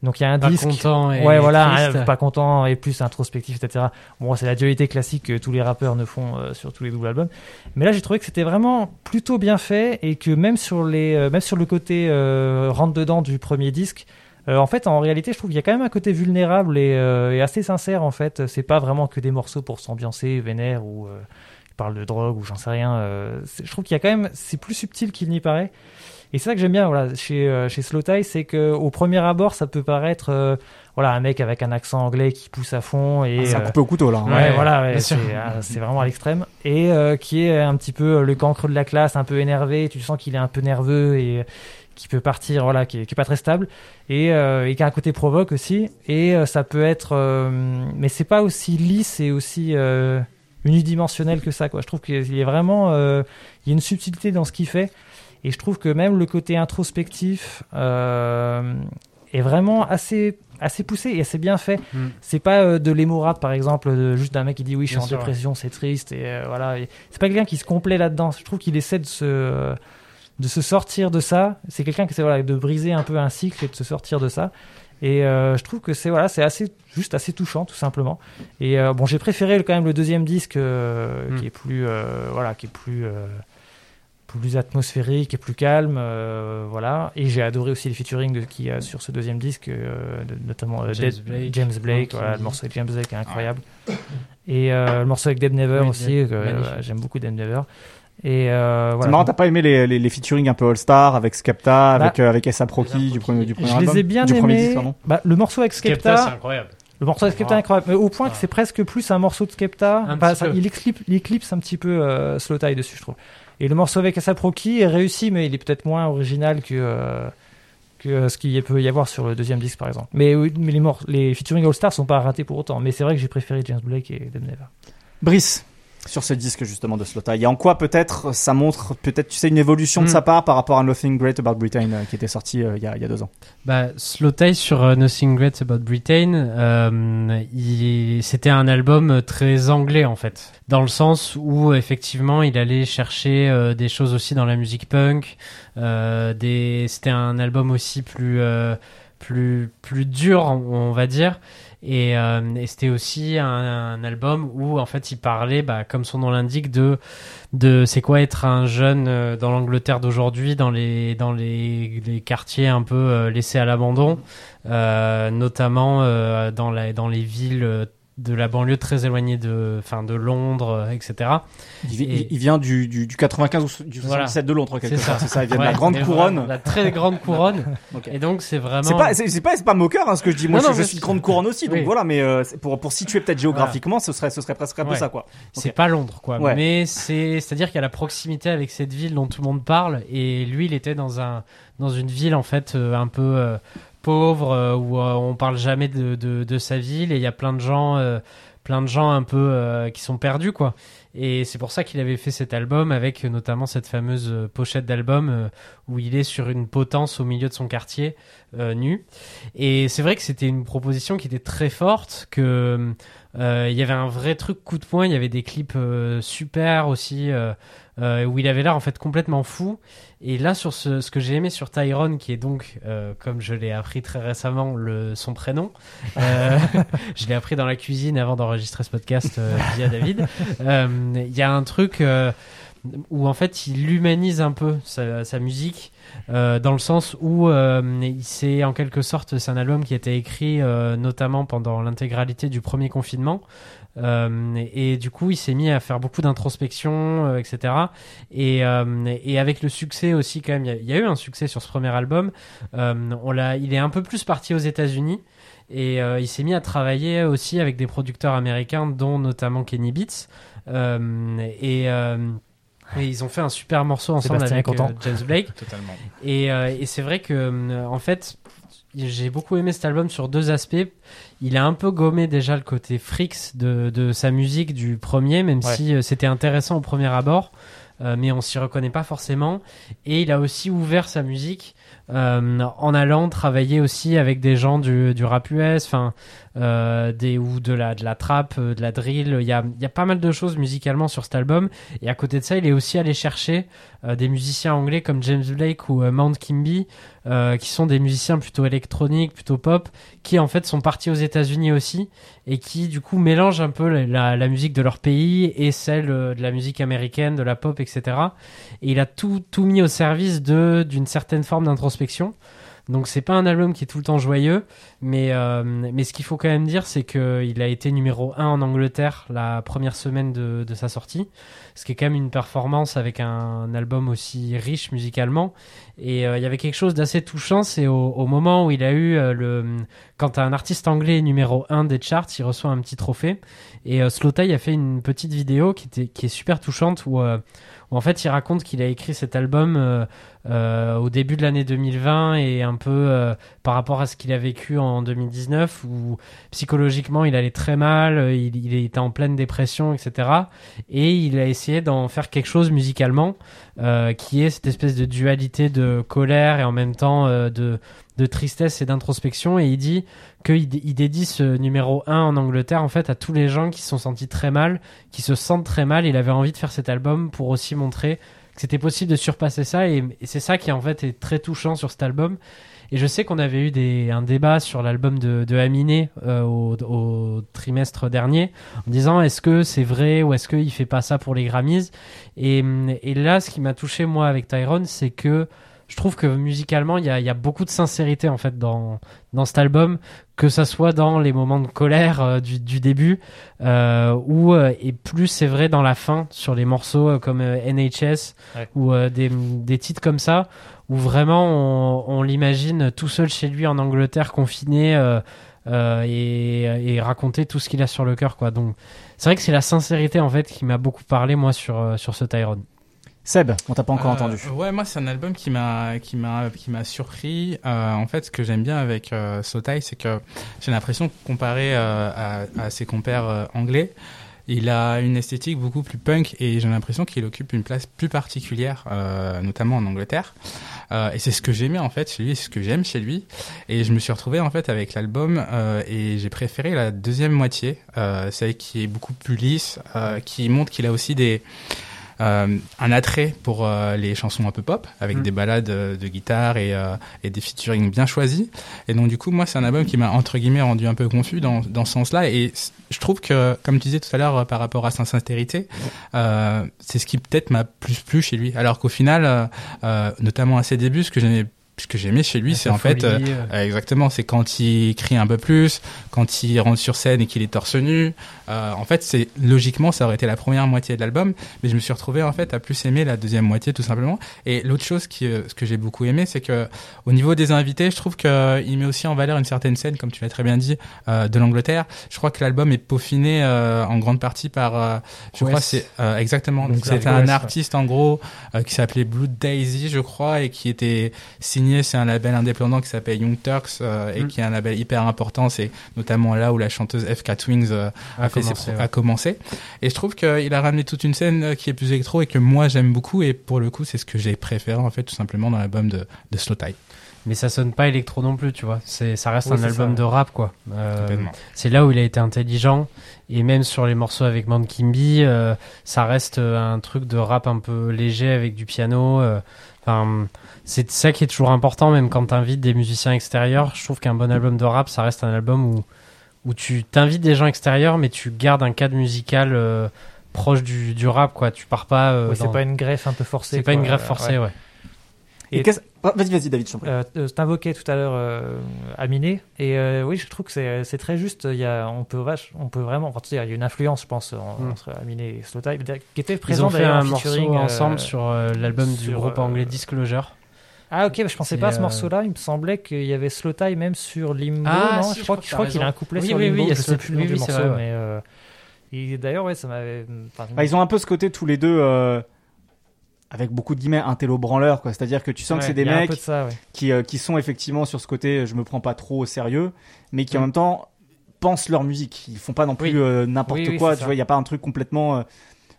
donc il y a un pas disque content et ouais voilà pas content et plus introspectif etc bon c'est la dualité classique que tous les rappeurs ne font sur tous les doubles albums mais là j'ai trouvé que c'était vraiment plutôt bien fait et que même sur les même sur le côté rentre dedans du premier disque euh, en fait, en réalité, je trouve qu'il y a quand même un côté vulnérable et, euh, et assez sincère. En fait, c'est pas vraiment que des morceaux pour s'ambiancer, vénère ou euh, parle de drogue ou j'en sais rien. Euh, je trouve qu'il y a quand même, c'est plus subtil qu'il n'y paraît. Et c'est ça que j'aime bien, voilà, chez euh, chez Slow Tie, c'est que au premier abord, ça peut paraître, euh, voilà, un mec avec un accent anglais qui pousse à fond et ah, c'est un coupé au couteau là. Hein. Ouais, voilà, ouais, c'est c'est vraiment à l'extrême et qui est un petit peu le cancre de la classe, un peu énervé. Tu sens qu'il est un peu nerveux et qui peut partir, voilà, qui est, qui est pas très stable et, euh, et, qui a un côté provoque aussi. Et euh, ça peut être, euh, mais c'est pas aussi lisse et aussi unidimensionnel que ça. Quoi. Je trouve qu'il y a vraiment, il y a une subtilité dans ce qu'il fait. Et je trouve que même le côté introspectif est vraiment assez assez poussé et assez bien fait. Hmm. C'est pas euh, de l'émorade par exemple, de, juste d'un mec qui dit oui, je suis en dépression, c'est triste et euh, voilà. C'est pas quelqu'un qui se complaît là-dedans. Je trouve qu'il essaie de se de se sortir de ça. C'est quelqu'un qui essaie voilà, de briser un peu un cycle et de se sortir de ça. Et euh, je trouve que c'est voilà, c'est assez juste assez touchant tout simplement. Et bon, j'ai préféré quand même le deuxième disque hmm. qui est plus voilà, qui est plus plus atmosphérique et plus calme, euh, voilà. Et j'ai adoré aussi les featuring qu'il y a sur ce deuxième disque, euh, notamment euh, James, Blake, James Blake voilà, le morceau avec James Blake est incroyable. Et le morceau avec Deb Never aussi, j'aime beaucoup Deb Never. Et voilà. C'est marrant, t'as pas aimé les, les, les, featuring un peu All-Star avec Skepta, bah, avec, avec Essa Proki du premier, du premier je album, les ai bien aimés. Bah, le morceau avec Skepta, Skepta c'est incroyable. Le morceau de Skepta est incroyable, mais au point que c'est presque plus un morceau de Skepta. il, éclipse, il, éclipse, un petit peu euh, Slow Tie dessus, je trouve. Et le morceau avec Asaproki est réussi, mais il est peut-être moins original que, euh, que ce qu'il peut y avoir sur le deuxième disque, par exemple. Mais, mais les, les featuring All Stars sont pas ratés pour autant. Mais c'est vrai que j'ai préféré James Blake et Dem. Brice sur ce disque justement de Slota. Et en quoi peut-être ça montre peut-être tu sais une évolution de hmm. sa part par rapport à Nothing Great About Britain euh, qui était sorti euh, il, y a, il, y a, deux ans. Bah Slota sur euh, Nothing Great About Britain, c'était un album très anglais en fait, dans le sens où effectivement il allait chercher des choses aussi dans la musique punk. des, c'était un album aussi plus plus plus dur on va dire. Et, euh, et c'était aussi un, un, album où en fait il parlait, bah, comme son nom l'indique, de de c'est quoi être un jeune euh, dans l'Angleterre d'aujourd'hui, dans les dans les, les, quartiers un peu euh, laissés à l'abandon, euh, notamment dans la dans les villes de la banlieue très éloignée de, enfin, de Londres, etc. Il, vient du, du, du, 95 ou du 77 de Londres, quelque part. C'est ça, il vient de la grande couronne. la très grande couronne. Et donc, c'est vraiment. C'est pas, c'est pas, pas moqueur, hein, ce que je dis. Moi, je, suis de grande couronne aussi. Donc voilà, mais euh, pour, pour situer peut-être géographiquement, ce serait, ce serait presque un peu ça, quoi. C'est pas Londres, quoi. Mais c'est, c'est-à-dire qu'il y a la proximité avec cette ville dont tout le monde parle. Et lui, il était dans un, dans une ville, en fait, euh, un peu, euh, pauvre euh, où euh, on parle jamais de, sa ville et il y a plein de gens euh, plein de gens un peu qui sont perdus quoi. Et c'est pour ça qu'il avait fait cet album avec notamment cette fameuse pochette d'album où il est sur une potence au milieu de son quartier nu. Et c'est vrai que c'était une proposition qui était très forte que il y avait un vrai truc coup de poing il y avait des clips super aussi où il avait l'air en fait complètement fou. Et là, sur ce, ce que j'ai aimé sur Tyrone, qui est donc, euh, comme je l'ai appris très récemment, le, son prénom, euh, je l'ai appris dans la cuisine avant d'enregistrer ce podcast euh, via David, euh, il y a un truc euh, où en fait il humanise un peu sa, musique, dans le sens où c'est en quelque sorte, c'est un album qui a été écrit notamment pendant l'intégralité du premier confinement. Euh, et, du coup, il s'est mis à faire beaucoup d'introspection, euh, etc. Et, euh, et, avec le succès aussi, quand même, il y, a eu un succès sur ce premier album. on l'a, il est un peu plus parti aux États-Unis. Et il s'est mis à travailler aussi avec des producteurs américains, dont notamment Kenny Beats. et, et ils ont fait un super morceau ensemble avec James Blake. Totalement. Et, et c'est vrai que, en fait, j'ai beaucoup aimé cet album sur deux aspects. Il a un peu gommé déjà le côté frix de, de sa musique du premier, même si euh, c'était intéressant au premier abord, euh, mais on s'y reconnaît pas forcément. Et il a aussi ouvert sa musique euh, en allant travailler aussi avec des gens du, du rap US, enfin euh, ou de la de la trap, euh, de la drill. Il y a y a pas mal de choses musicalement sur cet album. Et à côté de ça, il est aussi allé chercher des musiciens anglais comme James Blake ou Mount Kimby, qui sont des musiciens plutôt électroniques, plutôt pop, qui en fait sont partis aux États-Unis aussi et qui du coup mélangent un peu la, la musique de leur pays et celle de la musique américaine, de la pop, etc. Et il a tout tout mis au service d'une certaine forme d'introspection. Donc c'est pas un album qui est tout le temps joyeux, mais, euh, mais ce qu'il faut quand même dire, c'est qu'il a été numéro 1 en Angleterre la première semaine de, de, sa sortie, ce qui est quand même une performance avec un, album aussi riche musicalement. Et euh, il y avait quelque chose d'assez touchant, c'est au, moment où il a eu euh, le... Quand un artiste anglais est numéro 1 des charts, il reçoit un petit trophée. Et euh, a fait une petite vidéo qui, était, qui est super touchante où où en fait il raconte qu'il a écrit cet album euh, au début de l'année 2020 et un peu euh, par rapport à ce qu'il a vécu en 2019 où psychologiquement il allait très mal, il, il était en pleine dépression, etc. Et il a essayé d'en faire quelque chose musicalement qui est cette espèce de dualité de colère et en même temps de de tristesse et d'introspection et il dit qu'il il dédie ce numéro 1 en Angleterre en fait à tous les gens qui se sont sentis très mal, qui se sentent très mal. Il avait envie de faire cet album pour aussi montrer c'était possible de surpasser ça et, c'est ça qui en fait est très touchant sur cet album. Et je sais qu'on avait eu des, un débat sur l'album de, de Aminé euh, au, trimestre dernier en disant est-ce que c'est vrai ou est-ce qu'il fait pas ça pour les Grammys? Et, et là, ce qui m'a touché moi avec Tyrone, c'est que je trouve que musicalement, il y a, beaucoup de sincérité en fait dans, dans cet album, que ça soit dans les moments de colère euh, du, début, euh, ou euh, et plus c'est vrai dans la fin sur les morceaux comme NHS ou des, des, titres comme ça, où vraiment on, l'imagine tout seul chez lui en Angleterre, confiné. et, et, raconter tout ce qu'il a sur le cœur quoi. Donc c'est vrai que c'est la sincérité en fait qui m'a beaucoup parlé moi sur sur ce Tyrone Seb, on t'a pas encore euh, entendu. Ouais, moi c'est un album qui m'a qui m'a qui m'a surpris. Euh, en fait, ce que j'aime bien avec euh, Sotai, c'est que j'ai l'impression comparé à, à, ses compères anglais, il a une esthétique beaucoup plus punk et j'ai l'impression qu'il occupe une place plus particulière, notamment en Angleterre. et c'est ce que j'aimais en fait chez lui, c'est ce que j'aime chez lui. Et je me suis retrouvé en fait avec l'album et j'ai préféré la deuxième moitié, celle qui est beaucoup plus lisse, qui montre qu'il a aussi des euh, un attrait pour euh, les chansons un peu pop, avec mm. des balades euh, de guitare et, et, des featuring bien choisis. Et donc du coup, moi, c'est un album qui m'a entre guillemets rendu un peu confus dans, dans ce sens-là. Et je trouve que, comme tu disais tout à l'heure par rapport à sa sincérité, c'est ce qui peut-être m'a plus plu chez lui. Alors qu'au final, notamment à ses débuts, ce que j'aimais ce que j'aimais chez lui, c'est en fait euh, euh. exactement, c'est quand il crie un peu plus, quand il rentre sur scène et qu'il est torse nu. Euh, en fait, c'est logiquement, ça aurait été la première moitié de l'album, mais je me suis retrouvé en fait à plus aimer la deuxième moitié tout simplement. Et l'autre chose qui, ce que j'ai beaucoup aimé, c'est que au niveau des invités, je trouve qu'il met aussi en valeur une certaine scène, comme tu l'as très bien dit, de l'Angleterre. Je crois que l'album est peaufiné en grande partie par, je crois, c'est exactement. Donc c'était un artiste en gros qui s'appelait Blue Daisy, je crois, et qui était signé c'est un label indépendant qui s'appelle Young Turks euh, et mm. qui est un label hyper important. C'est notamment là où la chanteuse FK Twings euh, a, fait commencé, a commencé. Et je trouve qu'il a ramené toute une scène euh, qui est plus électro et que moi j'aime beaucoup. Et pour le coup, c'est ce que j'ai préféré en fait tout simplement dans l'album de, de Slow Tie mais ça sonne pas électro non plus, tu vois. C'est, ça reste un album de rap, quoi. c'est là où il a été intelligent. Et même sur les morceaux avec Man Kimby, ça reste un truc de rap un peu léger avec du piano. Enfin, c'est ça qui est toujours important, même quand tu invites des musiciens extérieurs. Je trouve qu'un bon album de rap, ça reste un album où, où tu t'invites des gens extérieurs, mais tu gardes un cadre musical euh, proche du, du, rap, quoi. Tu pars pas. Euh, c'est pas une greffe un peu forcée. C'est pas une greffe forcée, ouais. Et, ah, vas-y, vas-y, David. Euh, euh T'invoquais tout à l'heure euh, Aminé, et euh, oui, je trouve que c'est très juste. Il y a, on peut vache, on peut vraiment, enfin, il y a une influence, je pense, mm. entre Aminé et Slow qui était présent Ils ont fait un morceau ensemble sur l'album du groupe anglais Disclosure. Ah ok, je pensais pas à ce morceau-là. Il me semblait qu'il y avait Slow même sur Limbo. Ah, non, je, crois, je crois qu'il a un couplet sur Limbo. Oui, je sais plus le nom du morceau, mais euh, d'ailleurs ouais, ça m'avait. Bah, ils ont un peu ce côté tous les deux. Euh, avec beaucoup de guillemets un télo branleur quoi. C'est à dire que tu sens que c'est des mecs qui, euh, qui sont effectivement sur ce côté je me prends pas trop au sérieux mais qui en mm. même temps pensent leur musique. Ils font pas non plus n'importe quoi tu vois. il y a pas un truc complètement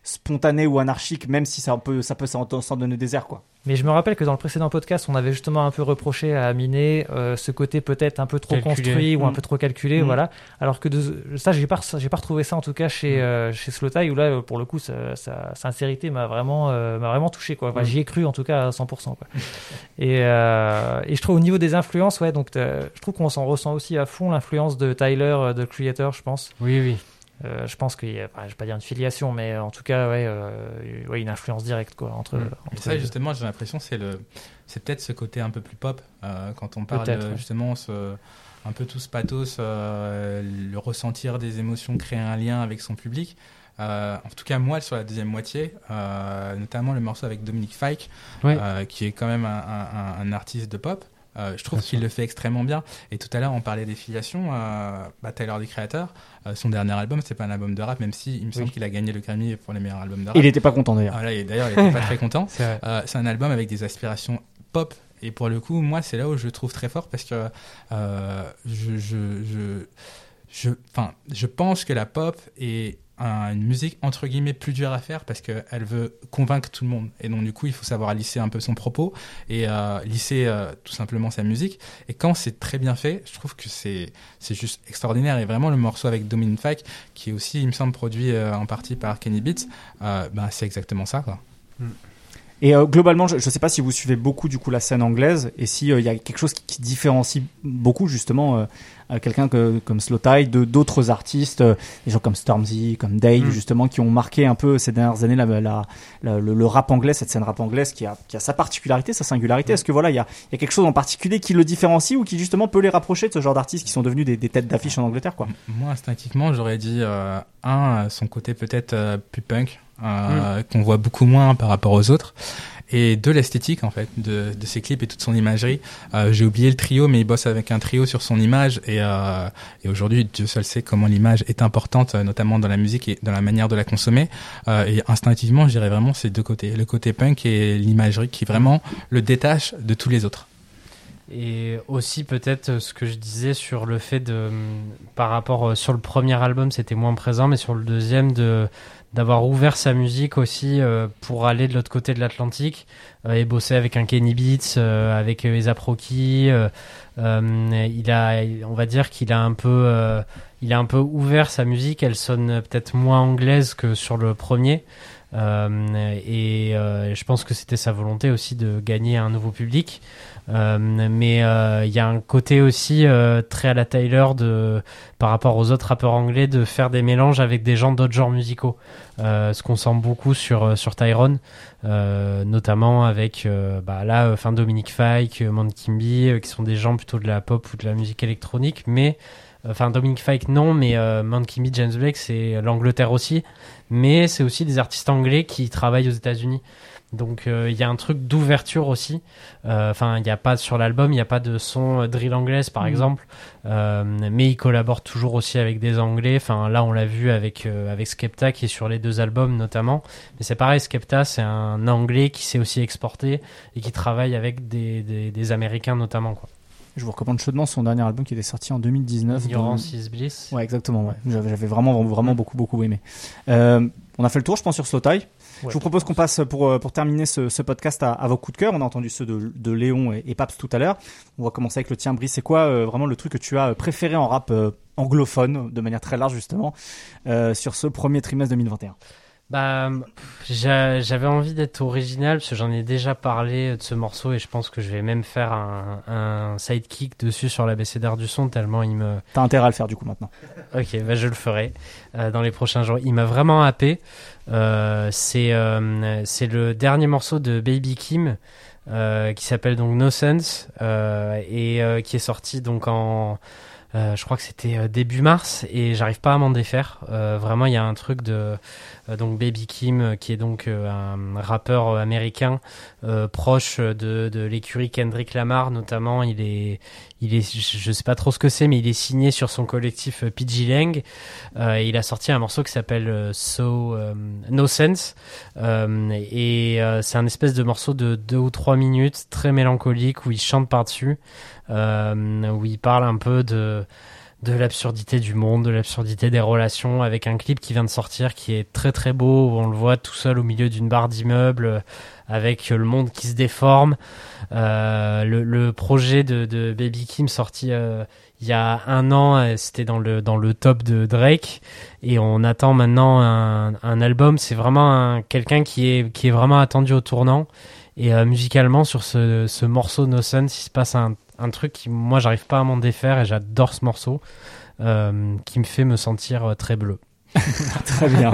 spontané ou anarchique, même si ça peut, ça peut s'en donner des airs, quoi. Mais je me rappelle que dans le précédent podcast, on avait justement un peu reproché à Miné euh, ce côté peut-être un peu trop construit ou un mm. peu trop calculé, mm. voilà. Alors que de, ça, j'ai pas, j'ai pas retrouvé ça en tout cas chez mm. euh, chez Slotai où là, pour le coup, sa, sincérité m'a vraiment, euh, m'a vraiment touché, quoi. J'y ai cru en tout cas à 100%, quoi. et, et je trouve au niveau des influences, ouais, donc je trouve qu'on s'en ressent aussi à fond l'influence de Tyler, de Creator, je pense. Oui, oui. Euh, je pense qu'il y a, je vais pas dire une filiation, mais en tout cas, ouais, euh, ouais une influence directe quoi entre. Mm. ça, justement, j'ai l'impression c'est le, c'est peut-être ce côté un peu plus pop euh, quand on parle justement ce, un peu tout ce pathos, le ressentir des émotions, créer un lien avec son public. en tout cas, moi, sur la deuxième moitié, notamment le morceau avec Dominique Fike, qui est quand même un, un, un artiste de pop. Euh, je trouve qu'il le fait extrêmement bien. Et tout à l'heure, on parlait des filiations. Euh, bah, Tyler, des créateurs, euh, son dernier album, c'est pas un album de rap, même si il me semble qu'il a gagné le Grammy pour les meilleurs albums de rap. Il était pas content d'ailleurs. D'ailleurs, il était pas très content. Euh, c'est un album avec des aspirations pop. Et pour le coup, moi, c'est là où je le trouve très fort parce que je, je, je, je, je pense que la pop est une musique entre guillemets plus dure à faire parce qu'elle veut convaincre tout le monde. Et donc du coup, il faut savoir lisser un peu son propos et euh, lisser euh, tout simplement sa musique. Et quand c'est très bien fait, je trouve que c'est juste extraordinaire. Et vraiment, le morceau avec Dominic Fike, qui est aussi, il me semble, produit euh, en partie par Kenny Beats, euh, bah, c'est exactement ça. Quoi. Mm. Et euh, globalement, je ne sais pas si vous suivez beaucoup du coup la scène anglaise et s'il il y a quelque chose qui différencie beaucoup justement quelqu'un comme Slow Tide de d'autres artistes, euh, des gens comme Stormzy, comme Dave mm. justement, qui ont marqué un peu ces dernières années la, la, la le, le, rap anglais, cette scène rap anglaise qui a, qui a sa particularité, sa singularité. Mm. Est-ce que voilà, il y a, y a, quelque chose en particulier qui le différencie ou qui justement peut les rapprocher de ce genre d'artistes qui sont devenus des, des têtes d'affiche en Angleterre quoi? Moi, instinctivement, j'aurais dit euh, un, son côté peut-être euh, plus punk. Euh, mm. qu'on voit beaucoup moins par rapport aux autres et de l'esthétique en fait de, de, ses clips et toute son imagerie. Euh, J'ai oublié le trio, mais il bosse avec un trio sur son image et, euh, et aujourd'hui Dieu seul sait comment l'image est importante, euh, notamment dans la musique et dans la manière de la consommer. Euh, et instinctivement, je dirais vraiment ces deux côtés, le côté punk et l'imagerie qui vraiment le détache de tous les autres. Et aussi peut-être ce que je disais sur le fait de, par rapport sur le premier album, c'était moins présent, mais sur le deuxième de d'avoir ouvert sa musique aussi euh, pour aller de l'autre côté de l'Atlantique euh, et bosser avec un Kenny Beats, euh, avec Esa Proki. il a, on va dire qu'il a un peu, il a un peu ouvert sa musique. Elle sonne peut-être moins anglaise que sur le premier. et je pense que c'était sa volonté aussi de gagner un nouveau public. Euh, mais euh, il y a un côté aussi euh, très à la Tyler de, par rapport aux autres rappeurs anglais de faire des mélanges avec des gens d'autres genres musicaux. ce qu'on sent beaucoup sur, sur Tyrone, notamment avec bah, là, fin Dominique Fike, Man Kimby, qui sont des gens plutôt de la pop ou de la musique électronique, mais enfin Dominique Fike non, mais euh, Man Kimby, James Blake, c'est l'Angleterre aussi, mais c'est aussi des artistes anglais qui travaillent aux États-Unis. Donc il euh, y a un truc d'ouverture aussi. Euh, enfin, il n'y a pas sur l'album, il n'y a pas de son euh, drill anglaise par mmh. exemple, mais il collabore toujours aussi avec des Anglais. Enfin, là on l'a vu avec avec Skepta qui est sur les deux albums notamment. Mais c'est pareil, Skepta c'est un Anglais qui s'est aussi exporté et qui travaille avec des, des, des Américains notamment quoi. Je vous recommande chaudement son dernier album qui était sorti en 2019. Ignorance is Bliss. Ouais, exactement. Ouais. J'avais vraiment, vraiment beaucoup, beaucoup aimé. Euh, on a fait le tour, je pense, sur Slow Tie. Je vous propose qu'on passe pour, euh, pour terminer ce, ce podcast à, à, vos coups de cœur. On a entendu ceux de, de Léon et, et, Paps tout à l'heure. On va commencer avec le tien, Brice. C'est quoi euh, vraiment le truc que tu as préféré en rap euh, anglophone, de manière très large justement, euh, sur ce premier trimestre 2021 bah, j'avais envie d'être original parce que j'en ai déjà parlé de ce morceau et je pense que je vais même faire un, un sidekick dessus sur l'ABCDR du son tellement il me. T'as intérêt à le faire du coup maintenant. Ok, bah je le ferai euh, dans les prochains jours. Il m'a vraiment happé. Euh, c'est euh, c'est le dernier morceau de Baby Kim euh, qui s'appelle donc No Sense euh, et euh, qui est sorti donc en euh, je crois que c'était euh, début mars et j'arrive pas à m'en défaire. Euh, vraiment, il y a un truc de donc Baby Kim qui est donc un rappeur américain proche de, de l'écurie Kendrick Lamar notamment. Il est il est je sais pas trop ce que c'est mais il est signé sur son collectif PG Lang. et il a sorti un morceau qui s'appelle So No Sense et c'est un espèce de morceau de deux ou trois minutes très mélancolique où il chante par dessus euh, où il parle un peu de de l'absurdité du monde, de l'absurdité des relations, avec un clip qui vient de sortir qui est très très beau, où on le voit tout seul au milieu d'une barre d'immeubles, avec le monde qui se déforme. Euh, le, le, projet de, de, Baby Kim sorti euh, il y a un an, euh, c'était dans le dans le top de Drake, et on attend maintenant un, un album. C'est vraiment quelqu'un qui est qui est vraiment attendu au tournant. Et euh, musicalement sur ce, ce morceau No Sun, il se passe un un truc qui, moi, j'arrive pas à m'en défaire et j'adore ce morceau euh, qui me fait me sentir euh, très bleu. très bien.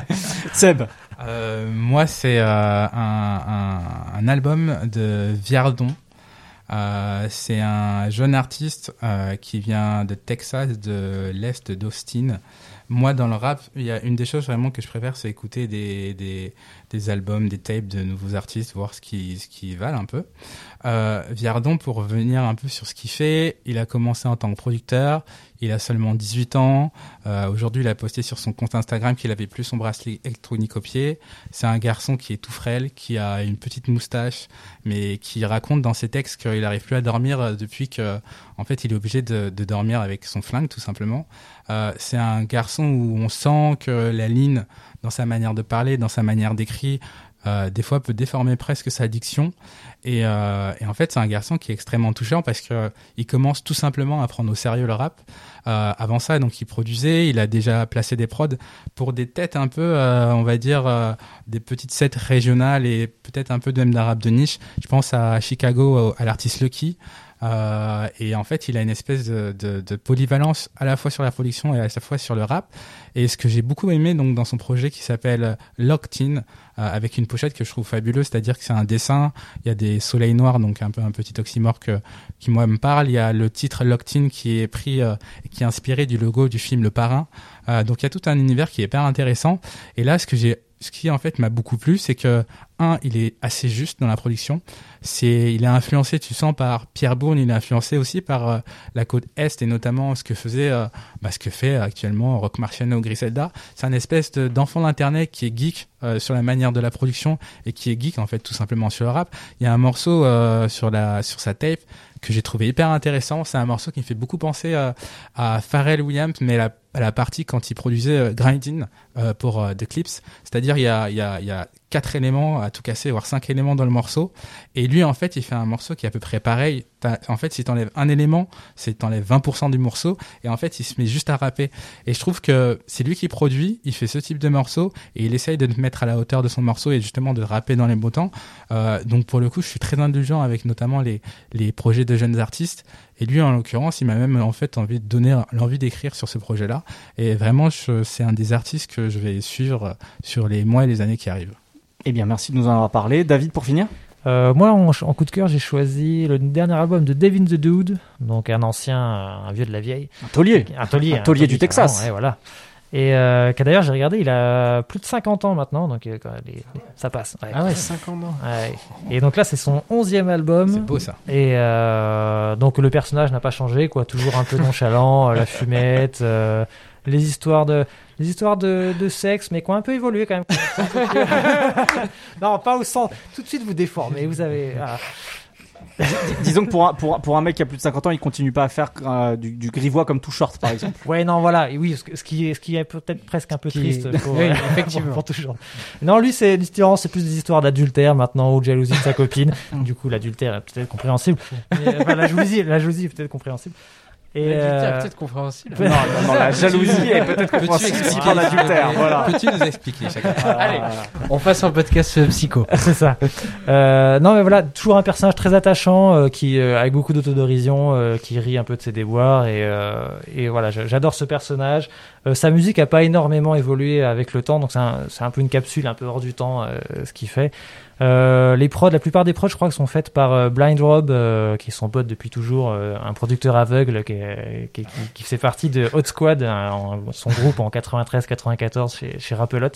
Seb euh, Moi, c'est euh, un, un, un, album de Viardon. c'est un jeune artiste qui vient de Texas, de l'est d'Austin. Moi, dans le rap, il y a une des choses vraiment que je préfère, c'est écouter des, des, des, albums, des tapes de nouveaux artistes, voir ce qui, ce qui valent un peu. Euh, Viardon, pour revenir un peu sur ce qu'il fait, il a commencé en tant que producteur, il a seulement 18 ans. Euh, Aujourd'hui, il a posté sur son compte Instagram qu'il avait plus son bracelet électronique au pied. C'est un garçon qui est tout frêle, qui a une petite moustache, mais qui raconte dans ses textes qu'il n'arrive plus à dormir euh, depuis que, en fait, il est obligé de, de dormir avec son flingue, tout simplement. Euh, c'est un garçon où on sent que la ligne, dans sa manière de parler, dans sa manière d'écrire, euh, des fois peut déformer presque sa diction. Et, euh, et en fait, c'est un garçon qui est extrêmement touchant parce que il commence tout simplement à prendre au sérieux le rap. Euh, avant ça, donc il produisait, il a déjà placé des prods pour des têtes un peu, euh, on va dire, euh, des petites sets régionales et peut-être un peu même d'arabe de niche. Je pense à Chicago, à l'artiste Lucky. Euh, et en fait, il a une espèce de, polyvalence à la fois sur la production et à la fois sur le rap. Et ce que j'ai beaucoup aimé donc dans son projet qui s'appelle Locked In, euh, avec une pochette que je trouve fabuleuse, c'est-à-dire que c'est un dessin, il y a des soleils noirs, donc un peu un petit oxymore que, qui moi me parle. Il y a le titre Locked In qui est pris, euh, qui est inspiré du logo du film Le Parrain. Euh, donc il y a tout un univers qui est hyper intéressant. Et là, ce que j'ai ce qui en fait m'a beaucoup plu, c'est que un, il est assez juste dans la production. C'est, il est influencé, tu sens, par Pierre Bourne. Il est influencé aussi par euh, la côte est et notamment ce que faisait, euh, bah, ce que fait actuellement Rock Marciano Griselda. C'est un espèce d'enfant d'internet qui est geek euh, sur la manière de la production et qui est geek en fait tout simplement sur le rap. Il y a un morceau sur la sur sa tape que j'ai trouvé hyper intéressant. C'est un morceau qui me fait beaucoup penser à Pharrell Williams, mais la, la partie quand il produisait Grinding pour The Clips. C'est-à-dire il y a y a il y a quatre éléments à tout casser, voire cinq éléments dans le morceau. Et lui, en fait, il fait un morceau qui est à peu près pareil. En fait, si t'enlèves un élément, c'est t'enlèves 20% du morceau. Et en fait, il se met juste à rapper. Et je trouve que c'est lui qui produit, il fait ce type de morceau et il essaye de te mettre à la hauteur de son morceau et justement de rapper dans les beaux temps. Euh, donc pour le coup, je suis très indulgent avec notamment les, les projets de jeunes artistes. Et lui, en l'occurrence, il m'a même en fait envie de donner l'envie d'écrire sur ce projet-là. Et vraiment, c'est un des artistes que je vais suivre sur les mois et les années qui arrivent. Eh bien, merci de nous en avoir parlé. David, pour finir? Euh, moi, en, coup de cœur, j'ai choisi le dernier album de Devin the Dude, donc un ancien, un vieux de la vieille. Un taulier. Un taulier. Un taulier du Texas. Ouais, voilà. Et euh, d'ailleurs, j'ai regardé, il a plus de 50 ans maintenant, donc euh, ça passe. Ah ouais, 50 ans. Ouais. Et donc là, c'est son 11e album. C'est beau ça. Et euh, donc le personnage n'a pas changé, quoi. Toujours un peu nonchalant, la fumette, euh, les histoires de les histoires de, de, sexe, mais qui ont un peu évolué quand même. non, pas au sens. Tout de suite, vous déformez. Vous avez. Disons que pour un, pour, pour un mec qui a plus de 50 ans, il continue pas à faire euh, du, du, grivois comme tout short, par exemple. Ouais, non, voilà. Et oui, ce, qui est, ce qui est peut-être presque un peu triste. Pour, oui, effectivement. pour, tout short. Non, lui, c'est c'est plus des histoires d'adultère maintenant ou de jalousie de sa copine. du coup, l'adultère est peut-être compréhensible. Mais, enfin, la jalousie, la jalousie est peut-être compréhensible. Et euh... peut-être compréhensible. Non, non, non, la jalousie est peut-être compréhensible par l'adultère. Voilà. Peux-tu nous expliquer chacun Allez, on passe en podcast psycho. C'est ça. Euh, non, mais voilà, toujours un personnage très attachant, euh, qui euh, avec beaucoup d'autodérision, euh, qui rit un peu de ses déboires, et, euh, et voilà, j'adore ce personnage. sa musique a pas énormément évolué avec le temps, donc c'est un, un, peu une capsule, un peu hors du temps, ce qu'il fait. Euh, les prods, la plupart des prods, je crois, sont faites par euh, Blind Rob, euh, qui est son pote depuis toujours, euh, un producteur aveugle qui, qui, qui, fait partie de Hot Squad, hein, son groupe en 93-94 chez, chez Rapelot,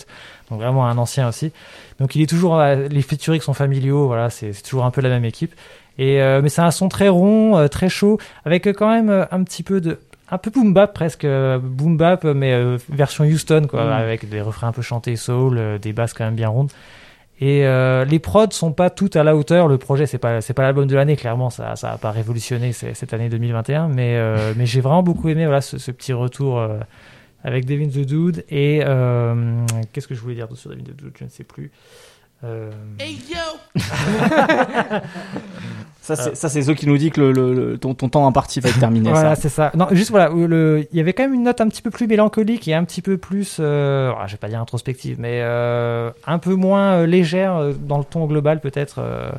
donc vraiment un ancien aussi. Donc il est toujours, les featuring sont familiaux, voilà, c'est toujours un peu la même équipe. Et mais c'est un son très rond, très chaud, avec quand même un petit peu de un peu boom bap presque boom bap mais version Houston quoi mm. avec des refrains un peu chantés soul des basses quand même bien rondes et euh, les prods sont pas toutes à la hauteur. Le projet, c'est pas c'est pas l'album de l'année, clairement, ça ça a pas révolutionné cette année 2021. Mais euh, mais j'ai vraiment beaucoup aimé voilà ce, ce petit retour euh, avec Devin the Dude et euh, qu'est-ce que je voulais dire sur Devin the Dude, je ne sais plus. Euh... Hey yo Ça, c'est, ça, c'est Zo qui nous dit que le, le, ton, ton, temps imparti va être terminé. voilà, c'est ça. Non, juste voilà, le, il y avait quand même une note un petit peu plus mélancolique et un petit peu plus, euh, je vais pas dire introspective, mais euh, un peu moins euh, légère euh, dans le ton global peut-être. Euh,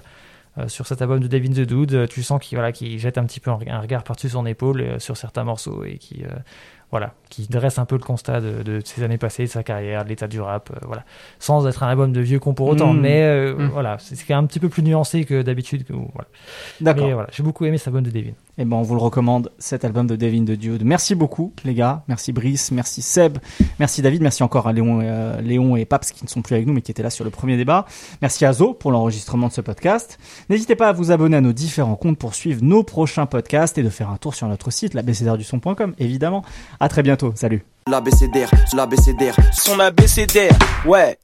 sur cet album de David the Dude, tu sens qu'il voilà, qu'il jette un petit peu un regard par-dessus son épaule sur certains morceaux et qui voilà, qui dresse un peu le constat de, de ses années passées, de sa carrière, de l'état du rap, euh, voilà, sans être un album de vieux con pour autant, Mm. mais euh, Mm. voilà, c'est un petit peu plus nuancé que d'habitude. Voilà. D'accord. Voilà, j'ai beaucoup aimé cet album de Devin. Et ben on vous le recommande, cet album de Devin de Dude. Merci beaucoup les gars, merci Brice, merci Seb, merci David, merci encore à Léon, et, euh, Léon et Paps qui ne sont plus avec nous mais qui étaient là sur le premier débat. Merci à Zo pour l'enregistrement de ce podcast. N'hésitez pas à vous abonner à nos différents comptes pour suivre nos prochains podcasts et de faire un tour sur notre site, labcdrduson.com évidemment. À très bientôt, salut. L'abécédaire, l'abécédaire, son abécédaire, ouais.